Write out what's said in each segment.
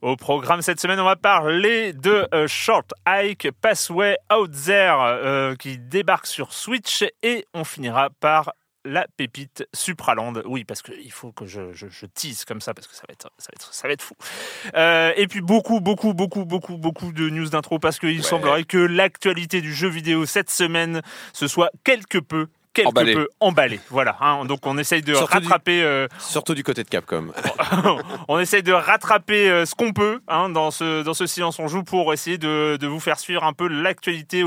Au programme cette semaine, on va parler de euh, Short Hike Passway Out There euh, qui débarque sur Switch et on finira par la pépite Supraland. Oui, parce qu'il faut que je, je, tease comme ça, parce que ça va être, ça va être, ça va être fou. Euh, et puis beaucoup, beaucoup, beaucoup, beaucoup, beaucoup de news d'intro, parce qu'il semblerait que l'actualité du jeu vidéo cette semaine, ce soit quelque peu quelque emballé. peu emballé. Voilà. Hein. donc on essaye de rattraper. Euh, surtout du côté de Capcom. on essaye de rattraper euh, ce qu'on peut hein, dans ce dans ce silence on joue pour essayer de, de vous faire suivre un peu l'actualité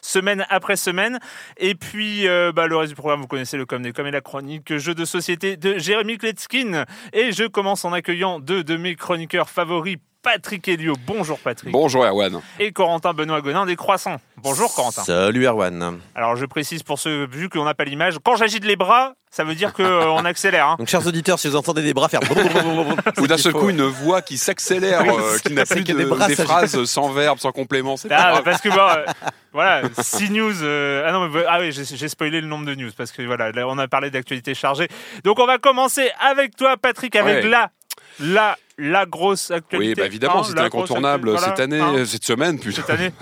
semaine après semaine. Et puis euh, bah, le reste du programme, vous connaissez le comme des comme et la chronique jeu de société de Jérémy Kletskin. Et je commence en accueillant deux de mes chroniqueurs favoris Patrick Elio. Bonjour Patrick. Bonjour Erwan. Et Corentin Benoît Gonin des Croissants. Bonjour Corentin. Salut Erwan. Alors je précise pour ceux, vu qu'on n'a pas l'image, quand j'agite les bras, ça veut dire qu'on euh, accélère. Hein. Donc chers auditeurs, si vous entendez des bras faire... Ou d'un seul coup une voix qui s'accélère, euh, qui n'a plus de, des, des phrases sans verbe, sans complément. Ah, parce que euh, voilà, 6 news. ah non, mais, ah oui, j'ai spoilé le nombre de news parce que voilà, on a parlé d'actualité chargée. Donc on va commencer avec toi Patrick, avec la la, la grosse actualité. Oui, bah évidemment, hein, c'était incontournable cette année, hein. cette semaine, putain. Cette année.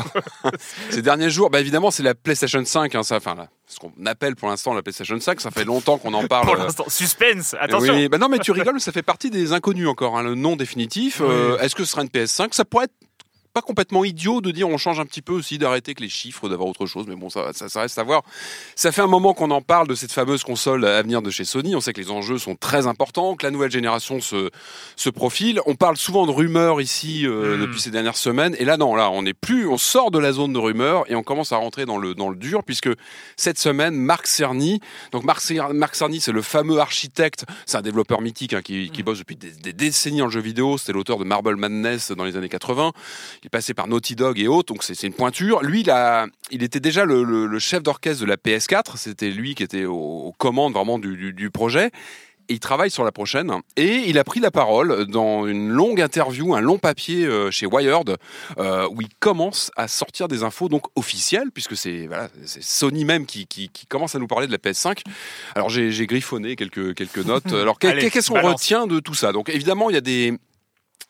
Ces derniers jours, bah évidemment, c'est la PlayStation 5, hein, ça, enfin, ce qu'on appelle pour l'instant la PlayStation 5. Ça fait longtemps qu'on en parle. pour l'instant, suspense, attention. Oui, bah non, mais tu rigoles, ça fait partie des inconnus encore, le nom définitif. Euh, est-ce que ce sera une PS5 Ça pourrait être pas complètement idiot de dire on change un petit peu aussi, d'arrêter que les chiffres, d'avoir autre chose, mais bon, ça, ça, reste à voir. Ça fait un moment qu'on en parle de cette fameuse console à venir de chez Sony. On sait que les enjeux sont très importants, que la nouvelle génération se, se profile. On parle souvent de rumeurs ici euh, hmm. depuis ces dernières semaines, et là non, là on est plus, on sort de la zone de rumeurs et on commence à rentrer dans le dans le dur, puisque cette semaine, Marc Cerny, donc Marc, Marc Cerny, c'est le fameux architecte, c'est un développeur mythique hein, qui, qui, hmm. bosse depuis des, des décennies en jeu vidéo. C'était l'auteur de Marble Madness dans les années 80 il est passé par Naughty Dog et autres, donc c'est une pointure. Lui, il, a, il était déjà le, chef d'orchestre de la PS4, c'était lui qui était aux, commandes vraiment du, projet. Et il travaille sur la prochaine. Et il a pris la parole dans une longue interview, un long papier euh, chez Wired, euh, où il commence à sortir des infos donc officielles, puisque c'est voilà, Sony même qui, qui, commence à nous parler de la PS5. Alors j'ai griffonné quelques, quelques notes. Alors qu'est-ce qu'on retient de tout ça? Donc évidemment, il y a des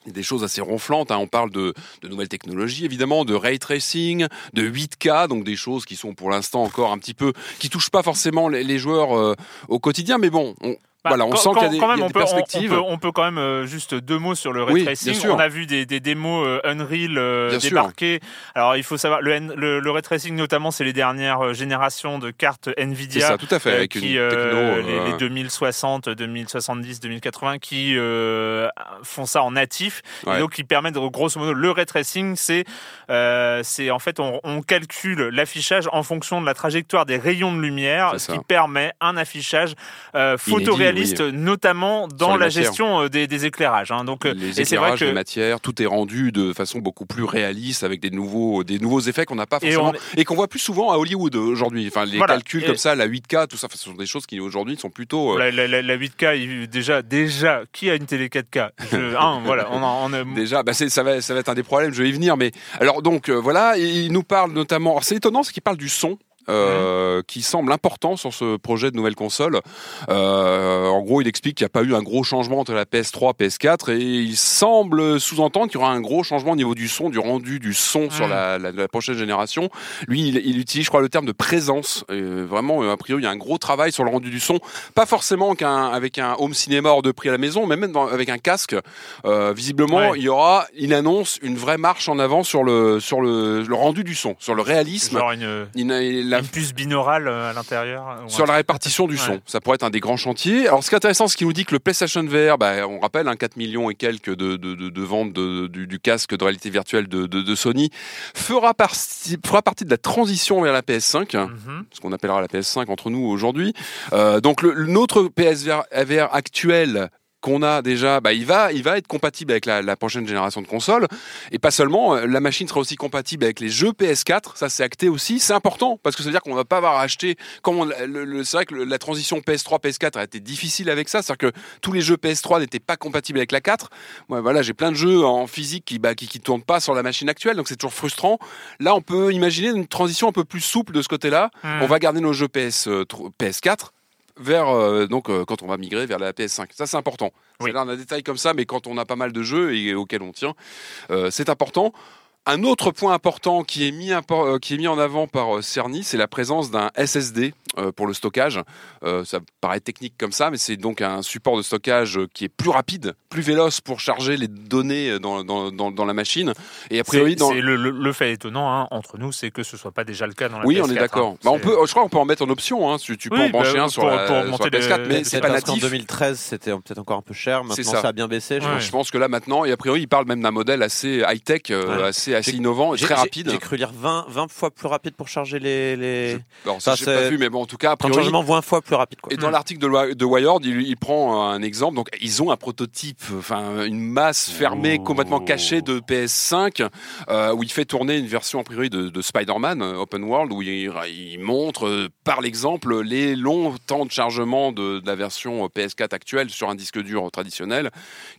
des choses assez ronflantes. Hein. On parle de, de, nouvelles technologies, évidemment, de ray tracing, de 8K, donc des choses qui sont pour l'instant encore un petit peu, qui touchent pas forcément les, joueurs euh, au quotidien. Mais bon, on, bah, voilà, on sent qu'il y a des, quand même, perspectives. On peut, quand même euh, juste deux mots sur le ray tracing. On a vu des, des démos euh, Unreal euh, débarquer. Alors il faut savoir le, le, le ray tracing notamment, c'est les dernières générations de cartes Nvidia. Ça, tout à fait. Avec qui, une techno, les, les, 2060, 2070, 2080 qui font ça en natif et donc qui permettent grosso modo le ray tracing, c'est c'est en fait on, on calcule l'affichage en fonction de la trajectoire des rayons de lumière, ce qui permet un affichage photoréaliste réaliste, notamment dans la matières. gestion euh, des, des éclairages. hein. Donc, euh, les et c'est vrai éclairages, que les matières, tout est rendu de façon beaucoup plus réaliste avec des nouveaux, des nouveaux effets qu'on n'a pas Et forcément on- et, qu'on voit plus souvent à Hollywood aujourd'hui. Enfin, les Voilà. calculs Et- comme ça, la 8K, tout ça, ce sont des choses qui aujourd'hui sont plutôt. euh, la, la- la- la 8K, il- déjà, déjà, qui a une télé 4K Je- hein, voilà, on, en- on a- Déjà, bah ça, va, ça va être un des problèmes, je vais y venir. Mais alors, donc, euh, voilà, il nous parle notamment. C'est étonnant, c'est qu'il parle du son. Euh, qui semble important sur ce projet de nouvelle console. Euh, en gros, il explique qu'il n'y a pas eu un gros changement entre la PS3 et PS4 et il semble sous-entendre qu'il y aura un gros changement au niveau du son, du rendu du son sur la, la- la prochaine génération. Lui, il, il utilise, je crois, le terme de présence. Vraiment, euh, a priori, il y a un gros travail sur le rendu du son. Pas forcément qu'un, avec un home cinéma hors de prix à la maison, mais même dans- avec un casque. Euh, visiblement, Ouais. il y aura, il annonce une vraie marche en avant sur le, sur le, le rendu du son, sur le réalisme. genre une, Il n'a- il a- une puce binaurale euh, à l'intérieur. ou sur la répartition du son. Ouais. Ça pourrait être un des grands chantiers. Alors, ce qui est intéressant, c'est qu'il nous dit que le PlayStation VR, bah, on rappelle, hein, 4 millions et quelques de, de, de, de ventes du, du casque de réalité virtuelle de, de, de Sony, fera partie, fera partie de la transition vers la PS5 Mhm. ce qu'on appellera la PS5 entre nous aujourd'hui. Euh, donc le, notre PSVR VR actuel qu'on a déjà, bah, il va, il va être compatible avec la, la prochaine génération de consoles. Et pas seulement, euh, la machine sera aussi compatible avec les jeux PS4. Ça, c'est acté aussi. C'est important parce que ça veut dire qu'on va pas avoir acheté. C'est vrai que le- la transition PS3 PS4 a été difficile avec ça. C'est-à-dire que tous les jeux PS3 n'étaient pas compatibles avec la 4. Moi, voilà, j'ai plein de jeux en physique qui, bah, qui, qui tournent pas sur la machine actuelle, donc c'est toujours frustrant. Là, on peut imaginer une transition un peu plus souple de ce côté-là. Hmm. On va garder nos jeux PS, euh, tr- PS4 vers euh, donc euh, quand on va migrer vers la PS5. Ça c'est important. Oui. C'est là un détail comme ça, mais quand on a pas mal de jeux et auxquels on tient, euh, c'est important. Un autre point important qui est mis, qui est mis en avant par Cerny, c'est la présence d'un SSD pour le stockage. Euh, ça paraît technique comme ça, mais c'est donc un support de stockage euh, qui est plus rapide, plus véloce pour charger les données euh, dans, dans, dans, dans la machine. Et a priori, C'est- dans, le, le- le fait étonnant hein, entre nous, c'est que ce soit pas déjà le cas dans la oui, PS4. on est d'accord. hein. Bah, on peut, je crois qu'on peut en mettre en option. Hein, tu, tu peux Oui, en brancher bah, un sur pour- la, pour sur la augmenter PS4, le- mais c'est pas natif. 2013, c'était peut-être encore un peu cher. Maintenant, ça. ça. a bien baissé. je Ouais. pense. Je pense que là maintenant, et a priori, il parle même d'un modèle assez high-tech, euh, Ouais. assez, assez innovant et très rapide. J'ai cru lire 20, 20 fois plus rapide pour charger les. les... Alors, ça, j'ai pas vu, mais bon, en tout cas, priori, chargement 20 fois plus rapide. Quoi. Et dans l'article de, de Wired, il, il prend un exemple. Donc, ils ont un prototype, enfin une masse fermée, Oh. complètement cachée de PS5, euh, où il fait tourner une version a priori de, de Spider-Man euh, Open World, où il, il montre euh, par l'exemple les longs temps de chargement de, de la version euh, PS4 actuelle sur un disque dur traditionnel,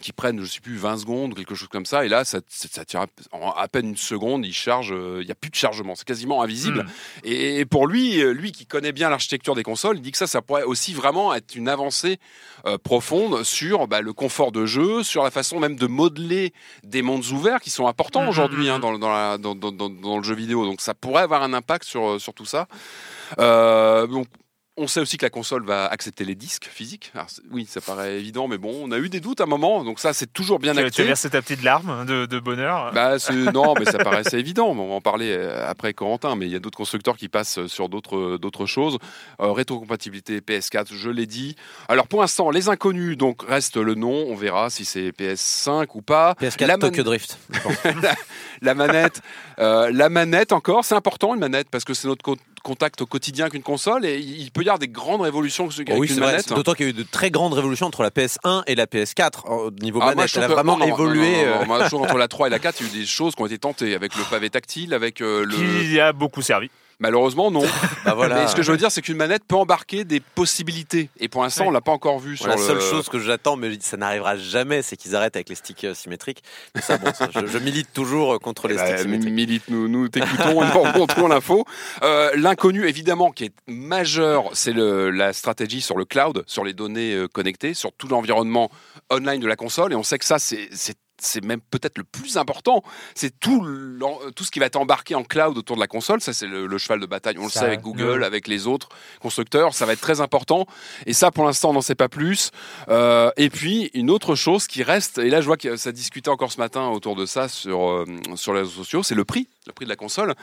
qui prennent, je sais plus, 20 secondes, quelque chose comme ça. Et là, ça, ça, ça tire à- en à peine une seconde, il charge. euh, Il n'y a plus de chargement, c'est quasiment invisible. Hmm. Et, et pour lui, lui qui connaît bien l'architecture des consoles, il dit que ça, ça pourrait aussi vraiment être une avancée euh, profonde sur bah, le confort de jeu, sur la façon même de modeler des mondes ouverts qui sont importants Mhm, aujourd'hui hein, mhm. dans, le jeu vidéo. Donc ça pourrait avoir un impact sur, euh, sur tout ça. Euh, donc, on sait aussi que la console va accepter les disques physiques. Alors, oui, ça paraît évident, mais bon, on a eu des doutes à un moment, donc ça c'est toujours bien Tu, tu acté. as versé ta petite larme de, de bonheur. Bah, c'est- non, mais ça paraissait évident. On va en parler euh, après Corentin, mais il y a d'autres constructeurs qui passent sur d'autres d'autres choses. Euh, rétrocompatibilité PS4, je l'ai dit. Alors pour l'instant, les inconnus, donc reste le nom. On verra si c'est PS5 ou pas. PS4 la, man- Tokyo Drift. la manette, euh, la manette encore, c'est important une manette parce que c'est notre contact au quotidien avec une console et il peut y avoir des grandes révolutions avec Oh oui, une c'est vrai. manette. D'autant qu'il y a eu de très grandes révolutions entre la PS1 et la PS4 au niveau Ah, moi, manette. Elle a vraiment non, non, évolué. non, non, non, euh, moi, je entre la 3 et la 4, il y a eu des choses qui ont été tentées avec le pavé tactile, avec euh, le. Qui a beaucoup servi. Malheureusement, non. bah voilà. Mais ce que je veux dire, c'est qu'une manette peut embarquer des possibilités. Et pour l'instant, Oui. on l'a pas encore vu sur la le. seule chose que j'attends, mais ça n'arrivera jamais, c'est qu'ils arrêtent avec les sticks euh, symétriques. Mais ça, bon, ça, je, je milite toujours euh, contre les Bah, sticks symétriques. milite, nous, nous t'écoutons, nous remontons l'info. Euh, L'inconnu, évidemment, qui est majeur, c'est la stratégie sur le cloud, sur les données connectées, sur tout l'environnement online de la console. Et on sait que ça, c'est c'est- même peut-être le plus important. C'est tout, l'en- tout ce qui va être embarqué en cloud autour de la console. Ça, c'est le, le cheval de bataille. On le sait avec Google, le- avec les autres constructeurs. Ça va être très important. Et ça, pour l'instant, on n'en sait pas plus. Euh, et puis, une autre chose qui reste, et là, je vois que ça discutait encore ce matin autour de ça sur, euh, sur les réseaux sociaux, c'est le prix le prix de la console.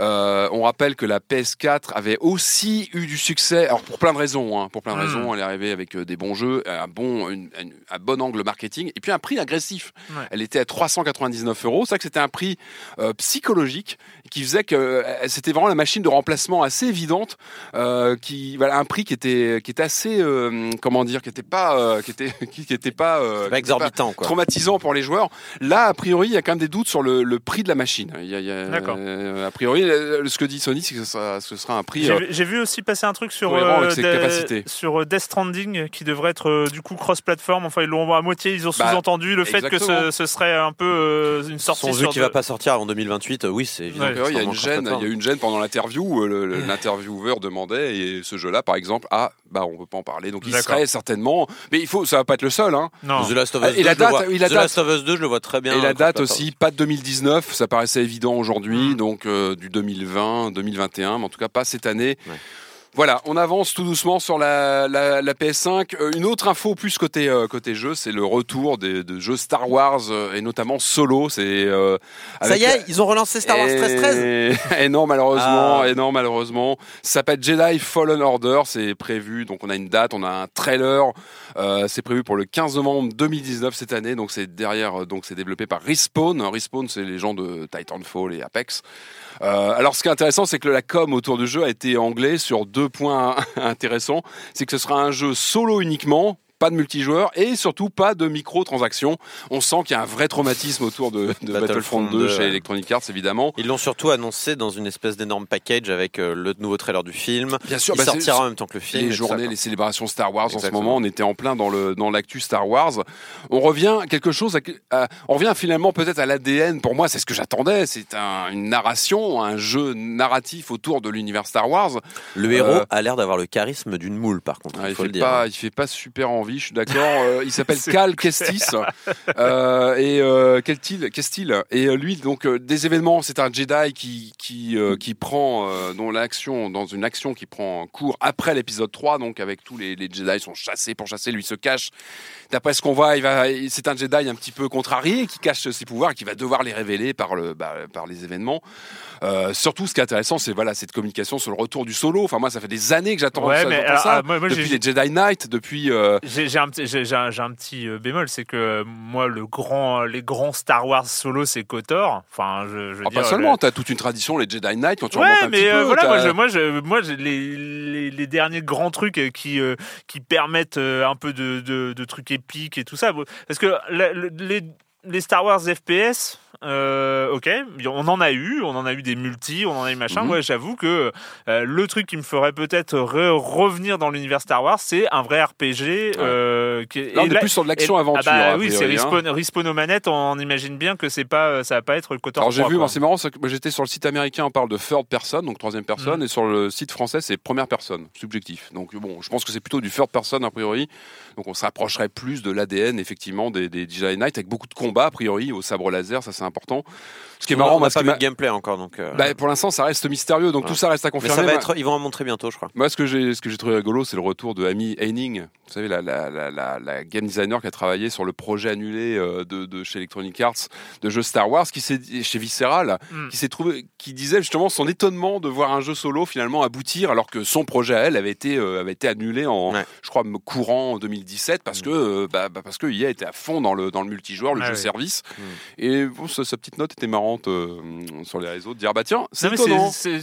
Euh, on rappelle que la PS4 avait aussi eu du succès, alors pour plein de raisons, hein, pour plein de Mm. raisons, elle est arrivée avec euh, des bons jeux, un bon, une- une- un bon angle marketing, et puis un prix agressif. Ouais. Elle était à 399 euros, c'est vrai que c'était un prix euh, psychologique qui faisait que euh, c'était vraiment la machine de remplacement assez évidente, qui voilà un prix qui était qui était assez comment dire, qui était pas qui était qui, qui était pas, Pas exorbitant, quoi. traumatisant pour les joueurs. Là, a priori, il y a quand même des doutes sur le, le prix de la machine. Il y a, il y a- D'accord. Euh, a priori, ce que dit Sony, c'est que ce sera, ce sera un prix. J'ai euh, vu- aussi passer un truc sur, euh, sur euh, Death Stranding qui devrait être euh, du coup cross-platform. Enfin, ils l'ont à moitié, ils ont Bah, sous-entendu le fait que ce, ce serait un peu euh, une sortie Son jeu sur qui de- va pas sortir avant 2028, euh, oui, c'est évident. Ouais. il y a une gêne, il y a eu une gêne pendant l'interview. L'intervieweur demandait et ce jeu-là, par exemple, ah bah on peut pas en parler. Donc il serait certainement, mais il faut, ça va pas être le seul. Hein. Non. The Last of Us Et 2, la je le date, vois. The date. Last of Us 2, je le vois très bien. Et la date aussi, pas de 2019, ça paraissait évident aujourd'hui, Mm. donc euh, du 2020, 2021, mais en tout cas pas cette année. Ouais. Voilà, on avance tout doucement sur la, la, la PS5. Euh, une autre info plus côté euh, côté jeu, c'est le retour des, de jeux Star Wars euh, et notamment Solo. C'est Ça y est, ils ont relancé Star Wars 13-13. et... et non, malheureusement, Ah. et non, malheureusement. Ça s'appelle Jedi Fallen Order, c'est prévu. Donc on a une date, on a un trailer. C'est prévu pour le 15 novembre 2019 cette année. Donc c'est derrière, donc c'est développé par Respawn. Respawn, c'est les gens de Titanfall et Apex. Alors ce qui est intéressant, c'est que la com autour du jeu a été anglais sur deux points intéressants. C'est que ce sera un jeu solo uniquement. Pas de multijoueur et surtout pas de microtransactions. On sent qu'il y a un vrai traumatisme autour de, de Battlefront, Battlefront 2 2, chez. Electronic Arts évidemment. Ils l'ont surtout annoncé dans une espèce d'énorme package avec euh, le nouveau trailer du film. Bien sûr, Il bah, sortira en même temps que le film. les ça, journées, quoi. les célébrations Star Wars en ce moment, on était en plein dans le dans l'actu Star Wars. On revient quelque chose, à- à- on revient finalement peut-être à l'ADN. Pour moi, c'est ce que j'attendais. C'est un- une narration, un jeu narratif autour de l'univers Star Wars. Le héros Euh, a l'air d'avoir le charisme d'une moule, par contre. Ah, il il faut fait le dire. pas, il fait pas super envie. Je suis d'accord. Il s'appelle Cal Kestis. Et Kestil, Kestil. Et lui, donc des événements. C'est un Jedi qui qui qui prend dont l'action dans une action qui prend cours après l'épisode 3 Donc avec tous les, les Jedi sont chassés pour chasser. Lui se cache. D'après ce qu'on voit, il va. C'est un Jedi un petit peu contrarié qui cache ses pouvoirs et qui va devoir les révéler par le par les événements. Surtout, ce qui est intéressant, c'est voilà cette communication sur le retour du solo. Enfin, moi, ça fait des années que j'attends Ouais, ça. mais depuis les Jedi Knight, depuis. J'ai un, petit- un, euh, bémol, c'est que moi, le grand, les grands Star Wars solo, c'est KOTOR. Enfin, je, je veux Ah, dire, pas seulement, t'as toute une tradition, les Jedi Knight, quand tu Ouais, remontes un mais petit euh, peu. voilà, moi, je, moi, je, moi, les, les, les derniers grands trucs euh, qui, euh, qui permettent un peu de, de, de trucs épiques et tout ça. Parce que la- les, les Star Wars FPS, euh, ok, on en a eu, on en a eu des multi, on en a eu machin. Mhm. Moi, j'avoue que euh, le truc qui me ferait peut-être re- revenir dans l'univers Star Wars, c'est un vrai RPG. euh, qui est- Là, on et est plus sur de l'action-aventure. Ah bah a oui, c'est priori, hein. respawn, respawn aux manettes. On imagine bien que c'est pas, ça va pas être KOTOR. Alors j'ai 3, vu, moi, c'est marrant, moi, j'étais sur le site américain, on parle de third person, donc troisième personne, Mhm. et sur le site français, c'est première personne, subjectif. Donc bon, je pense que c'est plutôt du third person a priori. Donc on se rapprocherait plus de l'ADN effectivement des, des Jedi Knight avec beaucoup de combats a priori au sabre laser, ça c'est important. Ce qui est marrant, on n'a pas vu le gameplay encore, donc. euh, bah, pour l'instant, ça reste mystérieux, donc Ouais. tout ça reste à mais confirmer. ça va Moi- être, ils vont en montrer bientôt, je crois. Moi, ce que j'ai, ce que j'ai trouvé rigolo, c'est le retour de Amy Heining, vous savez, la, la, la, la, la game designer qui a travaillé sur le projet annulé euh, de, de chez Electronic Arts de jeu Star Wars, qui s'est chez Visceral, Mm. qui s'est trouvé, qui disait justement son étonnement de voir un jeu solo finalement aboutir, alors que son projet à elle avait été, euh, avait été annulé en, Ouais. je crois, courant en 2017, parce que, euh, bah, bah, parce que EA était à fond dans le dans le multijoueur, le Ah jeu oui. service, Mm. et bon, sa, sa petite note était marrante euh, sur les réseaux, de dire bah tiens, c'est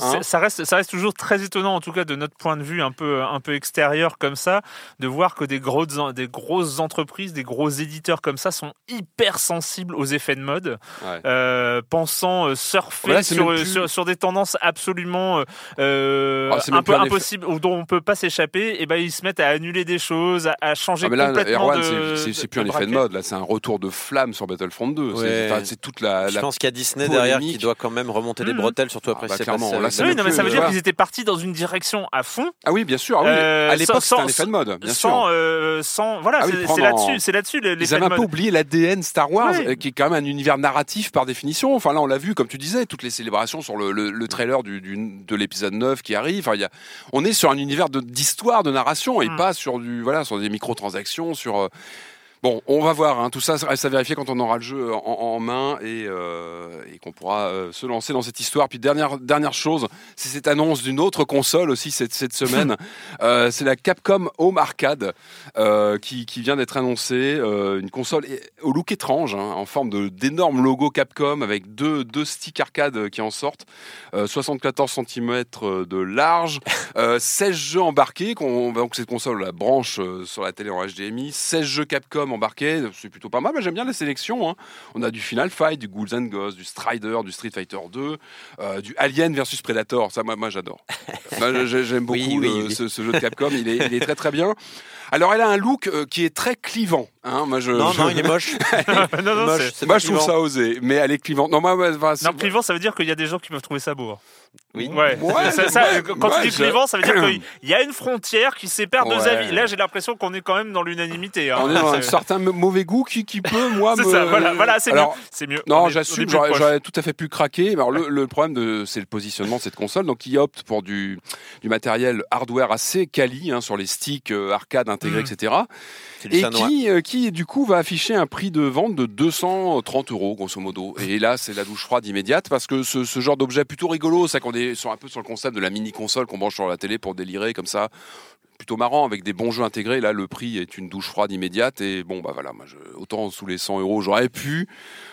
hein. ça, reste, ça reste toujours très étonnant, en tout cas de notre point de vue un peu, un peu extérieur comme ça, de voir que des grosses, des grosses entreprises, des gros éditeurs comme ça sont hyper sensibles aux effets de mode, Ouais. euh, pensant euh, surfer Voilà, sur, plus- sur, sur des tendances absolument euh, Ah, un peu effet- impossibles, ou dont on peut pas s'échapper, et ben ils se mettent à annuler des choses, à, à changer Ah mais là, complètement Erwan, c'est- plus un effet de mode, là, c'est un retour de flamme sur Battlefront 2. C'est- Ouais. enfin, C'est toute la. Je la- pense qu'il y a Disney derrière qui doit quand même remonter des Mhm. bretelles, surtout après bah, ce qui s'est clairement, passé là, avec c'est Oui, non, mais ça veut dire qu'ils étaient partis dans une direction à fond, Ah oui, bien sûr. Ah oui. Euh, à l'époque, sans- c'était un effet de mode, bien sans, sûr. euh, sans, voilà, Ah oui, c'est là-dessus, c'est là-dessus Ils avaient un peu oublié l'ADN Star Wars, euh, qui est quand même un univers narratif par définition. Enfin là, on l'a vu, comme tu disais, toutes les célébrations sur le, le- le trailer du, du- de l'épisode 9 qui arrive. Enfin, il y a, on est sur un univers de- d'histoire, de, narration, et Mm. pas sur du voilà, sur des microtransactions, sur. Bon, on va voir. hein. Tout ça ça reste à vérifier quand on aura le jeu en, en main et, euh, et qu'on pourra euh, se lancer dans cette histoire. Puis dernière dernière chose, c'est cette annonce d'une autre console aussi cette cette semaine. Euh, c'est la Capcom Home Arcade qui, qui vient d'être annoncée. Une console au look étrange, hein, en forme de d'énormes logos Capcom avec deux deux sticks arcade qui en sortent. Euh, 74 cm de large, euh, 16 jeux embarqués. donc cette console la branche sur la télé en HDMI, 16 jeux Capcom embarqués, c'est plutôt pas mal. J'aime bien la sélection. hein. On a du Final Fight, du Ghouls and Ghosts, du Strider, du Street Fighter 2, euh, du Alien versus Predator. Ça, moi, moi j'adore. J'aime beaucoup Oui, oui, le- oui. Ce, ce jeu de Capcom. Il est, il est très très bien. Alors, elle a un look euh, qui est très clivant. Hein. Moi, je, Non, je- non, il est moche. non, non, Moche, c'est- c'est moi, je trouve ça osé, mais elle est clivante. Non, moi, c'est- Non, clivant, ça veut dire qu'il y a des gens qui peuvent trouver ça beau. hein. Oui. Ouais. Ouais, Ça- ça, ouais, quand ouais, tu dis clivant, ça veut dire qu'il y a une frontière qui sépare deux avis. Là, j'ai l'impression qu'on est quand même dans l'unanimité. hein. on est dans un certain mauvais goût qui, qui peut, moi, C'est me... ça, voilà, voilà c'est mieux. Non, j'assume, j'aurais tout à fait pu craquer. Alors, le, le problème, de, c'est le positionnement de cette console. Donc, il opte pour du, du matériel hardware assez quali hein, sur les sticks euh, arcade Mm. etc. Et qui, euh, qui, du coup, va afficher un prix de vente de 230 euros, grosso modo. Et là, c'est la douche froide immédiate parce que ce, ce genre d'objet plutôt rigolo, c'est qu'on est sur un peu sur le concept de la mini-console qu'on branche sur la télé pour délirer comme ça. Plutôt marrant avec des bons jeux intégrés. Là, le prix est une douche froide immédiate. Et bon, bah voilà, moi, je, autant sous les 100 euros, j'aurais pu.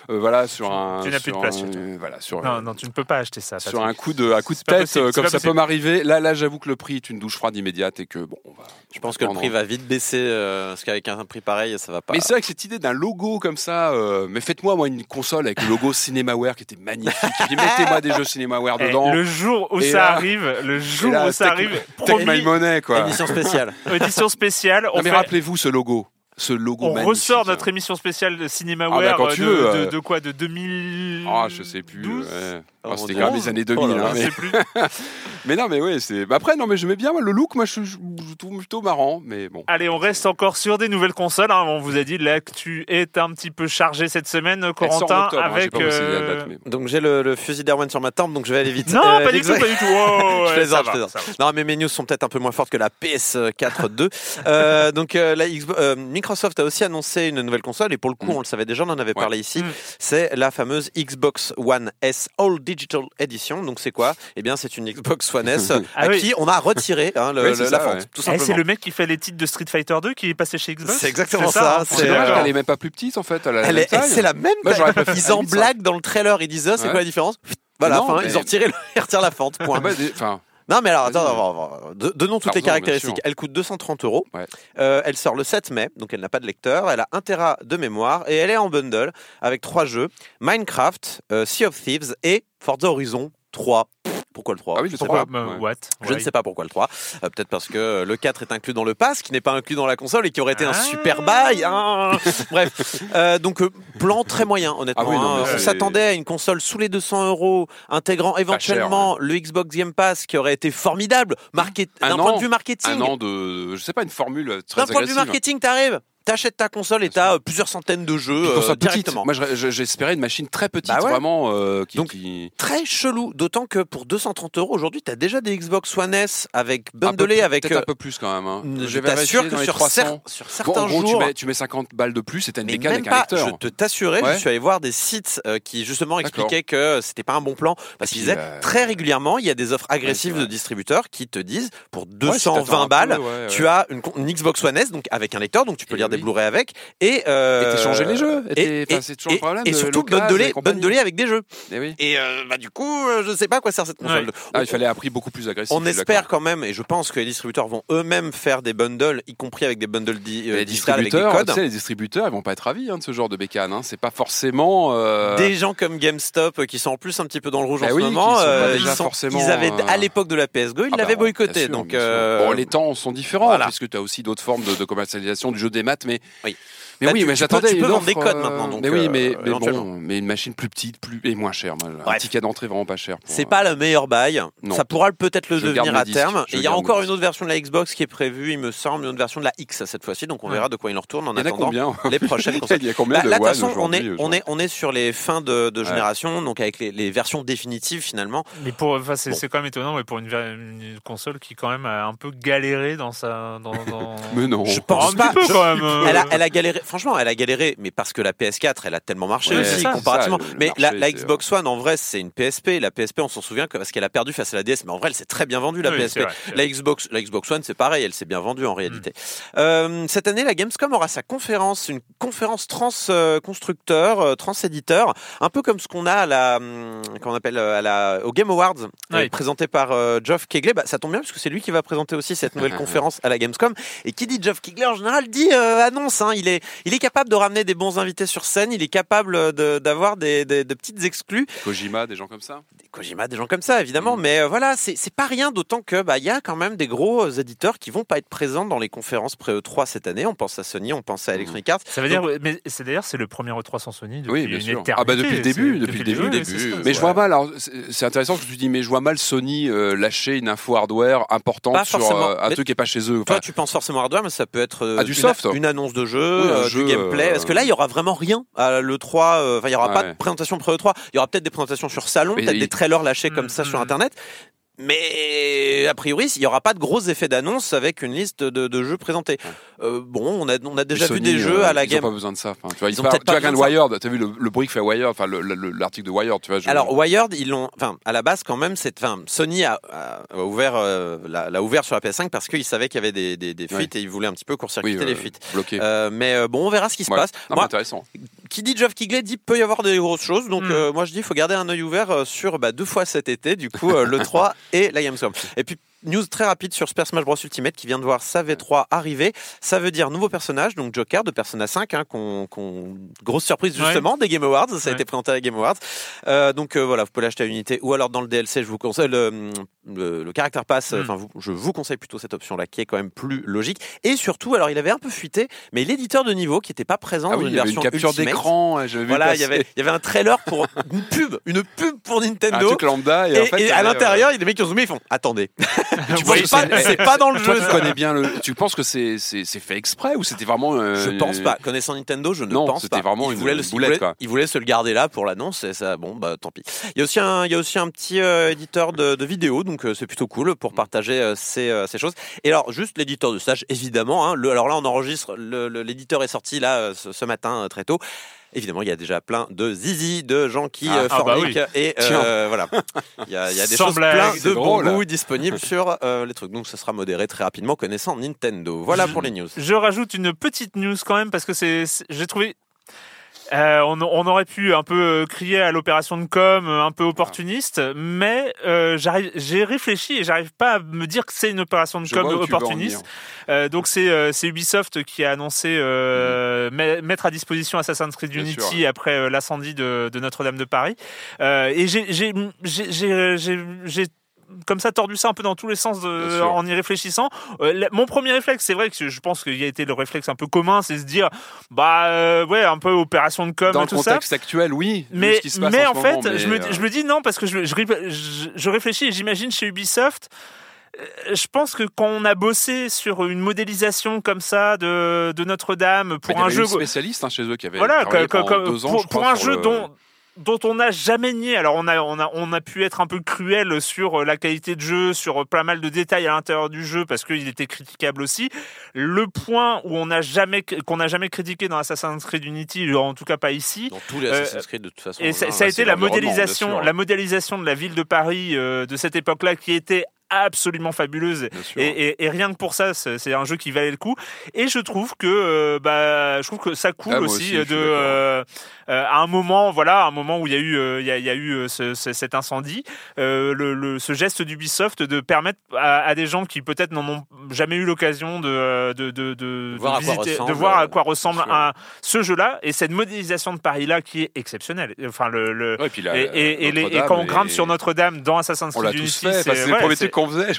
euh, voilà, sur un. tu n'as plus de place, un- surtout. voilà, sur, Non, non, tu ne peux pas acheter ça. sur un coup de, un coup de tête, possible, euh, comme ça peut m'arriver. Là, là, j'avoue que le prix est une douche froide immédiate et que bon, on va. Je pense que le prix va vite baisser, euh, parce qu'avec un prix pareil, ça va pas. Mais c'est vrai que cette idée d'un logo comme ça, euh, mais faites-moi moi une console avec le logo Cinemaware qui était magnifique. Mettez-moi des jeux Cinemaware Eh, dedans. le jour où Et ça là- arrive, le jour là, où ça arrive, Take my promis, money, quoi. Émission spéciale. édition spéciale, on, Non, mais fait- rappelez-vous ce logo. Ce logo on magnifique, ressort notre émission spéciale de Cinémaware Ah bah, euh, tu de, veux, de- euh. de quoi De 2000 Ah, je sais plus. ouais. Oh, Ah, mon C'était quand même les années 2000. Oh là là, hein, Je mais... sais plus. mais non, mais ouais, c'est. bah après, non, mais j'aimais bien moi, le look. Moi, je, je, je trouve plutôt marrant, mais bon. Allez, on reste encore sur des nouvelles consoles. hein. On vous a dit, l'actu est un petit peu chargée cette semaine, Elle sort en Corentin, octobre, hein, avec... euh, date, mais- Donc j'ai le, le fusil d'Erwan sur ma tempe, donc je vais aller vite. Non, Euh, pas du tout, pas du tout. Oh, Je ouais, plaisante, je plaisante. Non, mais mes news sont peut-être un peu moins fortes que la PS4 2. Euh, donc, euh, la Xbox- euh, Microsoft a aussi annoncé une nouvelle console, et pour le coup, Mm. on le savait déjà, on en avait Ouais. parlé ici. Mm. C'est la fameuse Xbox One S All Digital Edition. Donc, c'est quoi? Eh bien, c'est une Xbox One S Ah à oui. qui on a retiré hein, le- Oui, la fente, ouais. tout Eh, c'est le mec qui fait les titres de Street Fighter 2 qui est passé chez Xbox C'est exactement ça, hein, c'est, C'est est euh, même pas plus petite en fait. Elle Elle est- c'est la même. Moi, ils en blaguent dans le trailer. Ils disent ah, c'est Ouais. quoi la différence? Voilà, Non, enfin, mais- ils ont retiré, le- ils retirent la fente. Point. Ah bah, Enfin, Non, mais alors, attends, attends, attends, attends. De- donnons toutes les bien caractéristiques. sûr. Elle coûte 230 euros. Ouais. Euh, elle sort le 7 mai, donc elle n'a pas de lecteur. Elle a 1 Tera de mémoire et elle est en bundle avec trois jeux Minecraft, euh, Sea of Thieves et Forza Horizon 3. Pourquoi le 3 Ah oui, je sais pas. Ouais. Je ne sais pas pourquoi le 3. Euh, Peut-être parce que le 4 est inclus dans le pass, qui n'est pas inclus dans la console et qui aurait été un Ah. super bail. hein. Bref, Euh, donc euh, plan très moyen, honnêtement. Ah oui, non, hein. On s'attendait à une console sous les 200 euros, intégrant éventuellement le Xbox Game Pass, qui aurait été formidable, market... D'un point de vue marketing. Un an de, je sais pas, une formule très D'un point de vue marketing, t'arrives, t'achètes ta console et t'as euh, plusieurs centaines de jeux euh, directement. Moi, je- je- j'espérais une machine très petite, Bah ouais. vraiment, euh, qui, Donc, qui- Très chelou, d'autant que pour 230 euros aujourd'hui, t'as déjà des Xbox One S avec un bundlé avec. peut-être euh, un peu plus quand même. Hein. je J'ai vérifié t'assure que sur, 300. cer- sur Bon, certains en gros, jours. tu mets, tu mets 50 balles de plus, et t'as une bécane avec un lecteur. je te t'assurais, Ouais. je suis allé voir des sites qui justement expliquaient que c'était pas un bon plan parce qu'ils disaient très régulièrement il y a des offres agressives de distributeurs qui te disent pour Ouais, si t'attends 220 un peu, balles tu as une, Xbox One S donc avec un lecteur donc tu peux lire des oui. Blu-ray avec et euh, Et t'échanger les jeux. Et c'est toujours et- le problème et surtout bundlé avec des jeux Eh oui. et euh, bah, du coup euh, je sais pas quoi sert cette console Ouais. Ah, il fallait un prix beaucoup plus agressif. on espère quand même, et je pense que les distributeurs vont eux-mêmes faire des bundles, y compris avec des bundles di- euh, Les digitales avec des distributeurs, codes. tu sais, les distributeurs, ils vont pas être ravis hein, de ce genre de bécane. Hein. C'est pas forcément. euh, Des gens comme GameStop qui sont en plus un petit peu dans le rouge Bah en oui, ce moment, sont ils, sont- forcément, ils avaient à l'époque de la PS2, ils Ah bah, l'avaient boycotté. sûr, donc Bon, les temps sont différents puisque tu as aussi d'autres formes de, de commercialisation du jeu des maths, mais Oui. Mais Bah, oui, tu- mais tu j'attendais peux- tu peux une vendre des codes euh, maintenant, donc, mais oui, mais, euh, mais bon, mais une machine plus petite, plus et moins chère. Un Bref. ticket d'entrée vraiment pas cher. c'est euh, pas le meilleur bail. Non. Ça pourra peut-être le devenir à terme. Il y a encore une autre version de la Xbox qui est prévue, il me semble, une autre version de la X cette fois-ci. Donc on Ouais. verra de quoi il en retourne en Il y en a attendant les prochaines consoles. Il y a combien Bah, de là, de toute One façon, on est, on, est, on est sur les fins de, de Ouais. génération, donc avec les, les versions définitives finalement. Mais pour, enfin, c'est Bon. c'est quand même étonnant, mais pour une, console qui quand même a un peu galéré dans sa, dans, dans... Mais non. Je pense un pas. petit peu Je- quand même. Elle a, elle a galéré. Franchement, elle a galéré, mais parce que la PS4, elle a tellement marché Ouais, aussi ça, comparativement. c'est ça, le mais la, marché, la c'est- Xbox One, en vrai, c'est une PSP. La PSP, on s'en souvient que parce qu'elle a perdu face à la DS, mais en vrai, elle s'est très bien vendue la Oui, PSP. vrai, La Xbox, la Xbox One, c'est pareil, elle s'est bien vendue en réalité. Euh, cette année, la Gamescom aura sa conférence, une conférence trans euh, constructeur, euh, trans éditeur, un peu comme ce qu'on a à la, qu'on appelle euh, à la, au Game Awards, euh, Oui. présenté par euh, Geoff Keighley. Bah, ça tombe bien parce que c'est lui qui va présenter aussi cette nouvelle conférence à la Gamescom. Et qui dit Geoff Keighley en général dit euh, annonce. Hein, il est, il est capable de ramener des bons invités sur scène. Il est capable de- d'avoir des, des, de petites exclus. Kojima, des gens comme ça. Des Kojima, des gens comme ça, évidemment. Mm. Mais euh, voilà, c'est pas rien, d'autant que bah il y a quand même des gros euh, éditeurs qui vont pas être présents dans les conférences pré E3 cette année. On pense à Sony, on pense à Electronic Arts. Ça veut dire, mais c'est d'ailleurs c'est le premier E3 sans Sony depuis Oui, bien une sûr. éternité. Ah bah depuis le début, depuis le début, début. ça. Mais je vois mal. alors, C'est intéressant ce que tu dis, mais je vois mal Sony euh, lâcher une info hardware importante Pas sur euh, un Mais- truc qui est pas chez eux. Toi, tu penses forcément hardware, mais ça peut être euh, Ah, du une, soft. une annonce de jeu, Oui, un euh, jeu, du gameplay. euh, Parce que là, il y aura vraiment rien à l'E3. euh, Enfin, il y aura pas de présentation pré E3. Il y aura peut-être des présentations sur salon, peut-être il- des trailers lâchés comme Mm, ça sur mm. Internet. Mais a priori, il y aura pas de gros effets d'annonce avec une liste de, de jeux présentés. Euh, bon, on a, on a déjà Sony, vu des jeux euh, à la Ils game. pas besoin de ça. Enfin, tu vois, Ils ils ont peut-être tu pas vois, regarde besoin de ça. Wired. T'as vu le, le bruit que fait Wired, enfin le- le- l'article de Wired, tu vois. je- Alors Wired, ils l'ont, enfin à la base quand même, c'est, enfin Sony a, ouvert, euh, l'a, l'a ouvert sur la PS5 parce qu'ils savaient qu'il y avait des, des, des fuites et ils voulaient un petit peu oui, court-circuiter euh, les fuites. bloqué. Euh, mais bon, on verra ce qui se Ouais. passe. Non, Moi, intéressant. qui dit Geoff Keighley dit peut y avoir des grosses choses. Donc Mm. euh, moi je dis il faut garder un œil ouvert sur bah, deux fois cet été, du coup euh, le 3 et la Gamescom. Et puis news très rapide sur Super Smash Bros Ultimate qui vient de voir sa V3 arriver. Ça veut dire nouveau personnage, donc Joker de Persona 5, hein, qu'on, qu'on- grosse surprise Ouais. justement des Game Awards. Ça a Ouais. été présenté à la Game Awards. Euh, donc euh, voilà, vous pouvez l'acheter à unité ou alors dans le DLC. Je vous conseille le, le, le Character Pass. Mm. Enfin, je vous conseille plutôt cette option-là qui est quand même plus logique. Et surtout, alors il avait un peu fuité, mais l'éditeur de niveau qui n'était pas présent Ah dans oui, une il y avait version une capture Ultimate. d'écran. j'avais vu Voilà, il y avait, il y avait un trailer pour une pub, une pub pour un Nintendo. truc lambda et, Et, en fait, et il y à euh, l'intérieur, il y a des mecs qui ont zoomé, ils font Attendez, Tu penses que pas- c'est- pas dans le Toi, jeu, tu connais bien le. Tu penses que c'est c'est c'est fait exprès ou c'était vraiment. euh, je pense pas. Connaissant Nintendo, je ne Non, pense c'était pas. vraiment ils une voulaient le, boulette, ils voulaient- quoi. ils voulaient se le garder là pour l'annonce et ça, bon, bah tant pis. Il y a aussi un, il y a aussi un petit euh, éditeur de, de vidéos, donc euh, c'est plutôt cool pour partager euh, ces, euh, ces choses. Et alors, juste l'éditeur de stage, évidemment. Hein, le, alors là, on enregistre. le- le- L'éditeur est sorti là euh, ce, ce matin euh, très tôt. Évidemment, il y a déjà plein de zizi, de gens qui Ah, euh, ah bah forniquent et euh, voilà. Il y a, il y a des Sans choses plein de bons drôle. goûts disponibles sur euh, les trucs. Donc, ce sera modéré très rapidement, connaissant Nintendo. Voilà Je- pour les news. Je rajoute une petite news quand même parce que c'est- j'ai trouvé. Euh, on, on aurait pu un peu euh, crier à l'opération de com, euh, un peu opportuniste, mais euh, j'arrive, j'ai réfléchi et j'arrive pas à me dire que c'est une opération de Je com opportuniste. Euh, donc c'est euh, c'est Ubisoft qui a annoncé euh, met- mettre à disposition Assassin's Creed Bien Unity sûr. après l'incendie de, de Notre-Dame de Paris. Euh, et j'ai comme ça tordu ça un peu dans tous les sens de- en y réfléchissant. Euh, la- mon premier réflexe, c'est vrai que je pense qu'il y a été le réflexe un peu commun, c'est se dire bah euh, ouais un peu opération de com Dans et le tout ça. contexte actuel, oui. Mais, ce qui se passe mais en, fait, moment, mais, je, me, euh, je me dis non, parce que je, je, je- je réfléchis et j'imagine chez Ubisoft, je pense que quand on a bossé sur une modélisation comme ça de, de Notre-Dame pour il y un avait jeu. spécialiste hein, chez eux qui avait Voilà, pendant que- deux ans, pour, je pour un jeu le- dont dont on n'a jamais nié. Alors on a, on a, on a pu être un peu cruel sur la qualité de jeu, sur pas mal de détails à l'intérieur du jeu parce qu'il était critiquable aussi. Le point où on n'a jamais, qu'on n'a jamais critiqué dans Assassin's Creed Unity, en tout cas pas ici, Dans tous les Euh, Assassin's Creed, de toute façon. et ça, ça a été la modélisation, la modélisation de la ville de Paris euh, de cette époque-là qui était absolument fabuleuse. Et, et- et rien que pour ça, c'est un jeu qui valait le coup. Et je trouve que, euh, bah, je trouve que ça coule Ah, aussi, aussi, je de, euh, euh, à un moment, voilà, à un moment où il y a eu, euh, il y a, il y a eu euh, ce- ce- cet incendie, euh, le, le- ce geste d'Ubisoft de permettre à, à des gens qui peut-être n'en ont jamais eu l'occasion de, de, de, de- Voir de à quoi visiter, ressemble, de voir à euh, quoi ressemble un, ce jeu-là et cette modélisation de Paris-là qui est exceptionnelle. Enfin, le, le- Ouais, et puis les- quand on grimpe sur Notre-Dame dans Assassin's Creed Unity, c'est le premier truc qu'on faisait.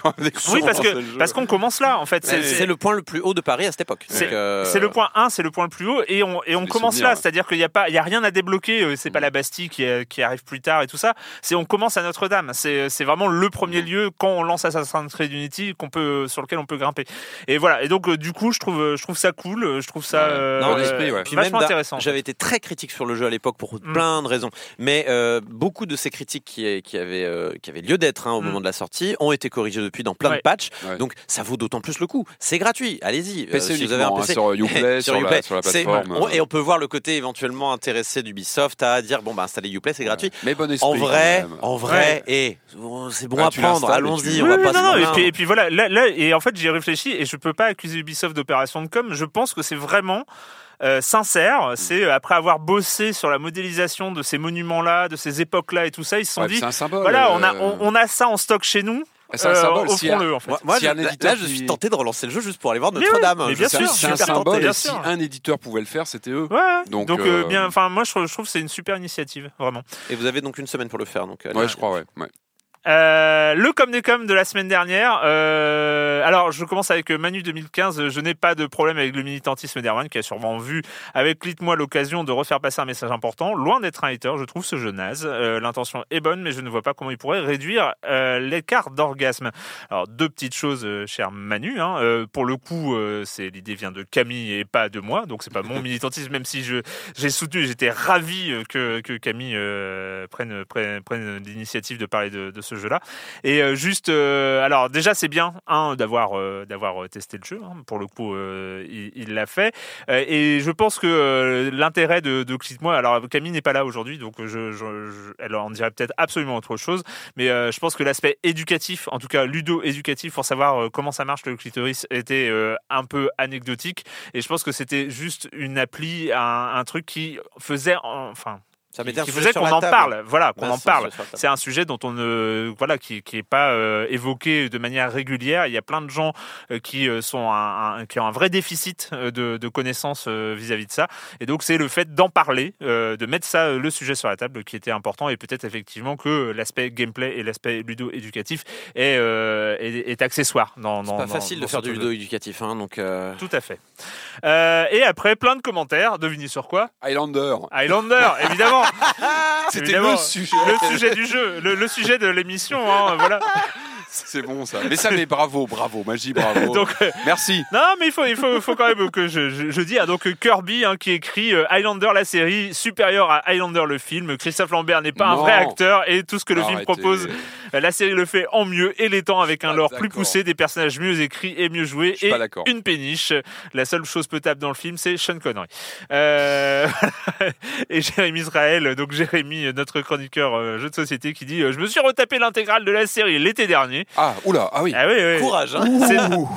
oui, parce que parce qu'on commence là, en fait. C'est le point le plus haut de Paris à cette époque. c'est euh, c'est le point 1, c'est le point le plus haut, et on, et on commence là, ouais. c'est-à-dire qu'il n'y a, pas- il y a rien à débloquer, euh, c'est pas Mm. la Bastille qui, euh, qui arrive plus tard et tout ça, c'est on commence à Notre-Dame, c'est c'est vraiment le premier Mm. lieu quand on lance Assassin's Creed Unity qu'on peut, sur lequel on peut grimper. Et voilà, et donc du coup, je trouve, je trouve ça cool, je trouve ça Ouais. euh, Non, esprit, ouais. Puis même intéressant. J'avais été très critique sur le jeu à l'époque pour Mm. plein de raisons, mais euh, beaucoup de ces critiques qui, qui avaient, euh, qui avaient lieu d'être hein, au Mm. moment de la sortie ont été corrigé depuis dans plein Ouais. de patchs. Ouais. Donc ça vaut d'autant plus le coup. C'est gratuit, allez-y. Euh, PC si vous avez un hein, PC sur Uplay, sur, Uplay, la, sur la c'est- plateforme. on- et on peut voir le côté éventuellement intéressé d'Ubisoft à dire bon bah installer Uplay c'est gratuit. Mais bon esprit. En vrai, en vrai, et c'est bon à tu prendre. Allons-y, tu- on Oui, va oui, pas non, se non, et puis, et puis voilà, là, là- et en fait j'y ai réfléchi et je peux pas accuser Ubisoft d'opération de com. Je pense que c'est vraiment euh, sincère. C'est euh, après avoir bossé sur la modélisation de ces monuments-là, de ces époques-là et tout ça, ils se sont Ouais, dit c'est un symbole. voilà, on a, euh, on, on a ça en stock chez nous. C'est un euh, symbole. s'il y a- Offrons-le en fait. Moi, je- un là, éditeur je qui- suis tenté de relancer le jeu juste pour aller voir Notre-Dame. oui, mais Je bien suis sûr, C'est un super tenté. symbole. Et si un éditeur pouvait le faire, c'était eux. Ouais. Donc, Donc, euh, euh, bien, enfin moi je, je trouve que c'est une super initiative, vraiment. Et vous avez donc une semaine pour le faire. Donc, Ouais, je crois, ouais. ouais. Euh, le com des com de la semaine dernière. euh, alors, je commence avec Manu 2015. Je n'ai pas de problème avec le militantisme d'Erwan, qui a sûrement vu avec Clite-moi l'occasion de refaire passer un message important. Loin d'être un hater, je trouve ce jeu naze. Euh, L'intention est bonne, mais je ne vois pas comment il pourrait réduire euh, l'écart d'orgasme. Alors, deux petites choses, euh, cher Manu. Hein. Euh, pour le coup, euh, c'est l'idée vient de Camille et pas de moi, donc c'est pas mon militantisme, même si j'ai soutenu, j'étais ravi euh, que, que Camille euh, prenne, prenne, prenne l'initiative de parler de, de ce jeu-là. Et euh, juste, euh, alors déjà c'est bien hein, d'avoir euh, d'avoir testé le jeu. hein. Pour le coup, il l'a fait. Et je pense que l'intérêt de, de Clique-moi, alors Camille n'est pas là aujourd'hui, donc je, je- elle en dirait peut-être absolument autre chose. Mais je pense que l'aspect éducatif, en tout cas ludo-éducatif, pour savoir comment ça marche le clitoris, était un peu anecdotique. Et je pense que c'était juste une appli, un, un truc qui faisait, en- enfin, Ça qui, qui sujet faisait qu'on en table. parle. Voilà, qu'on en c'est un parle. C'est un sujet dont on ne, voilà, qui, qui est pas euh, évoqué de manière régulière. Il y a plein de gens euh, qui euh, sont un, un- qui ont un vrai déficit euh, de, de connaissances euh, vis-à-vis de ça. Et donc c'est le fait d'en parler, euh, de mettre ça, le sujet sur la table, qui était important. Et peut-être effectivement que l'aspect gameplay et l'aspect ludo-éducatif est, euh, est, est accessoire. Dans, C'est pas dans- facile de faire du ludo éducatif, hein, donc. euh, Tout à fait. Euh, et après, plein de commentaires. Devinez sur quoi? Highlander. Highlander, évidemment. C'était le sujet. le sujet du jeu, le, le sujet de l'émission, hein, voilà. C'est bon ça. Mais ça, mais bravo, bravo, magie, bravo. Donc, euh, Merci. non, mais il faut, il faut, faut quand même que je, je, je dis. ah, donc Kirby hein, qui écrit euh, Highlander la série supérieure à Highlander le film. Christophe Lambert n'est pas un vrai acteur et tout ce que le film propose, euh, la série le fait en mieux et les temps avec un lore plus poussé, des personnages mieux écrits et mieux joués et une péniche. La seule chose potable dans le film, c'est Sean Connery. Euh, et Jérémy Israël, donc Jérémy, notre chroniqueur jeu de société, qui dit Je me suis retapé l'intégrale de la série l'été dernier. Ah, oula, ah oui. Ah oui, oui. Courage, hein.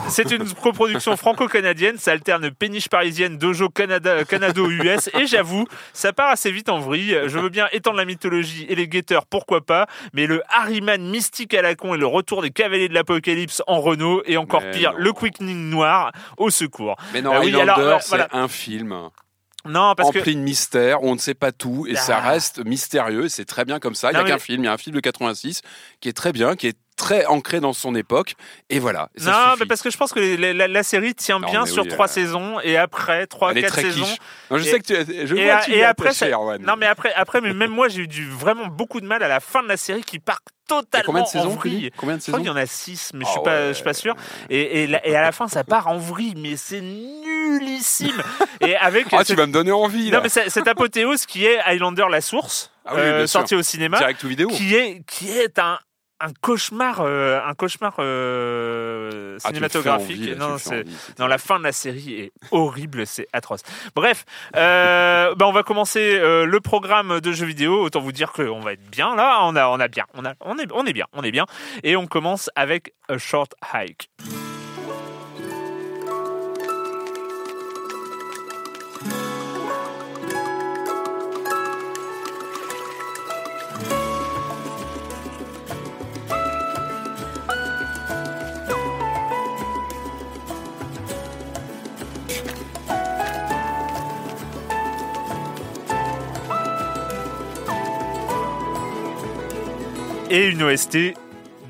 C'est- C'est une coproduction franco-canadienne, ça alterne péniche parisienne, dojo Canada, canado-US, et j'avoue, ça part assez vite en vrille. Je veux bien étendre la mythologie et les guetteurs, pourquoi pas, mais le Harryman mystique à la con et le retour des cavaliers de l'apocalypse en Renault, et encore Mais pire, non. le quickening noir, au secours. Mais non, Ah oui, c'est voilà. un film Non, parce que... empli de mystère, on ne sait pas tout, et ça Ah. reste mystérieux, c'est très bien comme ça. Il n'y a mais- qu'un film, il y a un film de 86 qui est très bien, qui est très ancré dans son époque, et voilà. ça non, suffit. mais parce que je pense que les- la, la série tient Non, bien sur oui, trois euh, saisons, et après, trois, Elle quatre saisons... Non, je Et- sais que tu, je et, vois tu et après, ça- Erwan. non mais après, après, mais même moi j'ai eu du, vraiment beaucoup de mal à la fin de la série qui part totalement combien de en saisons vrille. Philippe? Combien de Je crois saisons qu'il y en a six, mais je suis Ah pas, ouais. je suis pas sûr. Et, et, la- et à la fin, ça part en vrille, mais c'est nullissime. Et avec Ah, tu vas me donner envie, là. non mais cette apothéose qui est Highlander la source, Ah oui, euh, sorti au cinéma, Direct ou vidéo. qui est qui est un un cauchemar, euh, un cauchemar euh, Ah, cinématographique. envie, non, envie, la fin de la série est horrible, c'est atroce. Bref, euh, bah, on va commencer le programme de jeux vidéo. Autant vous dire qu'on va être bien là. On a, on a bien, on a, on est, on est bien, on est bien. Et on commence avec A Short Hike. Et une OST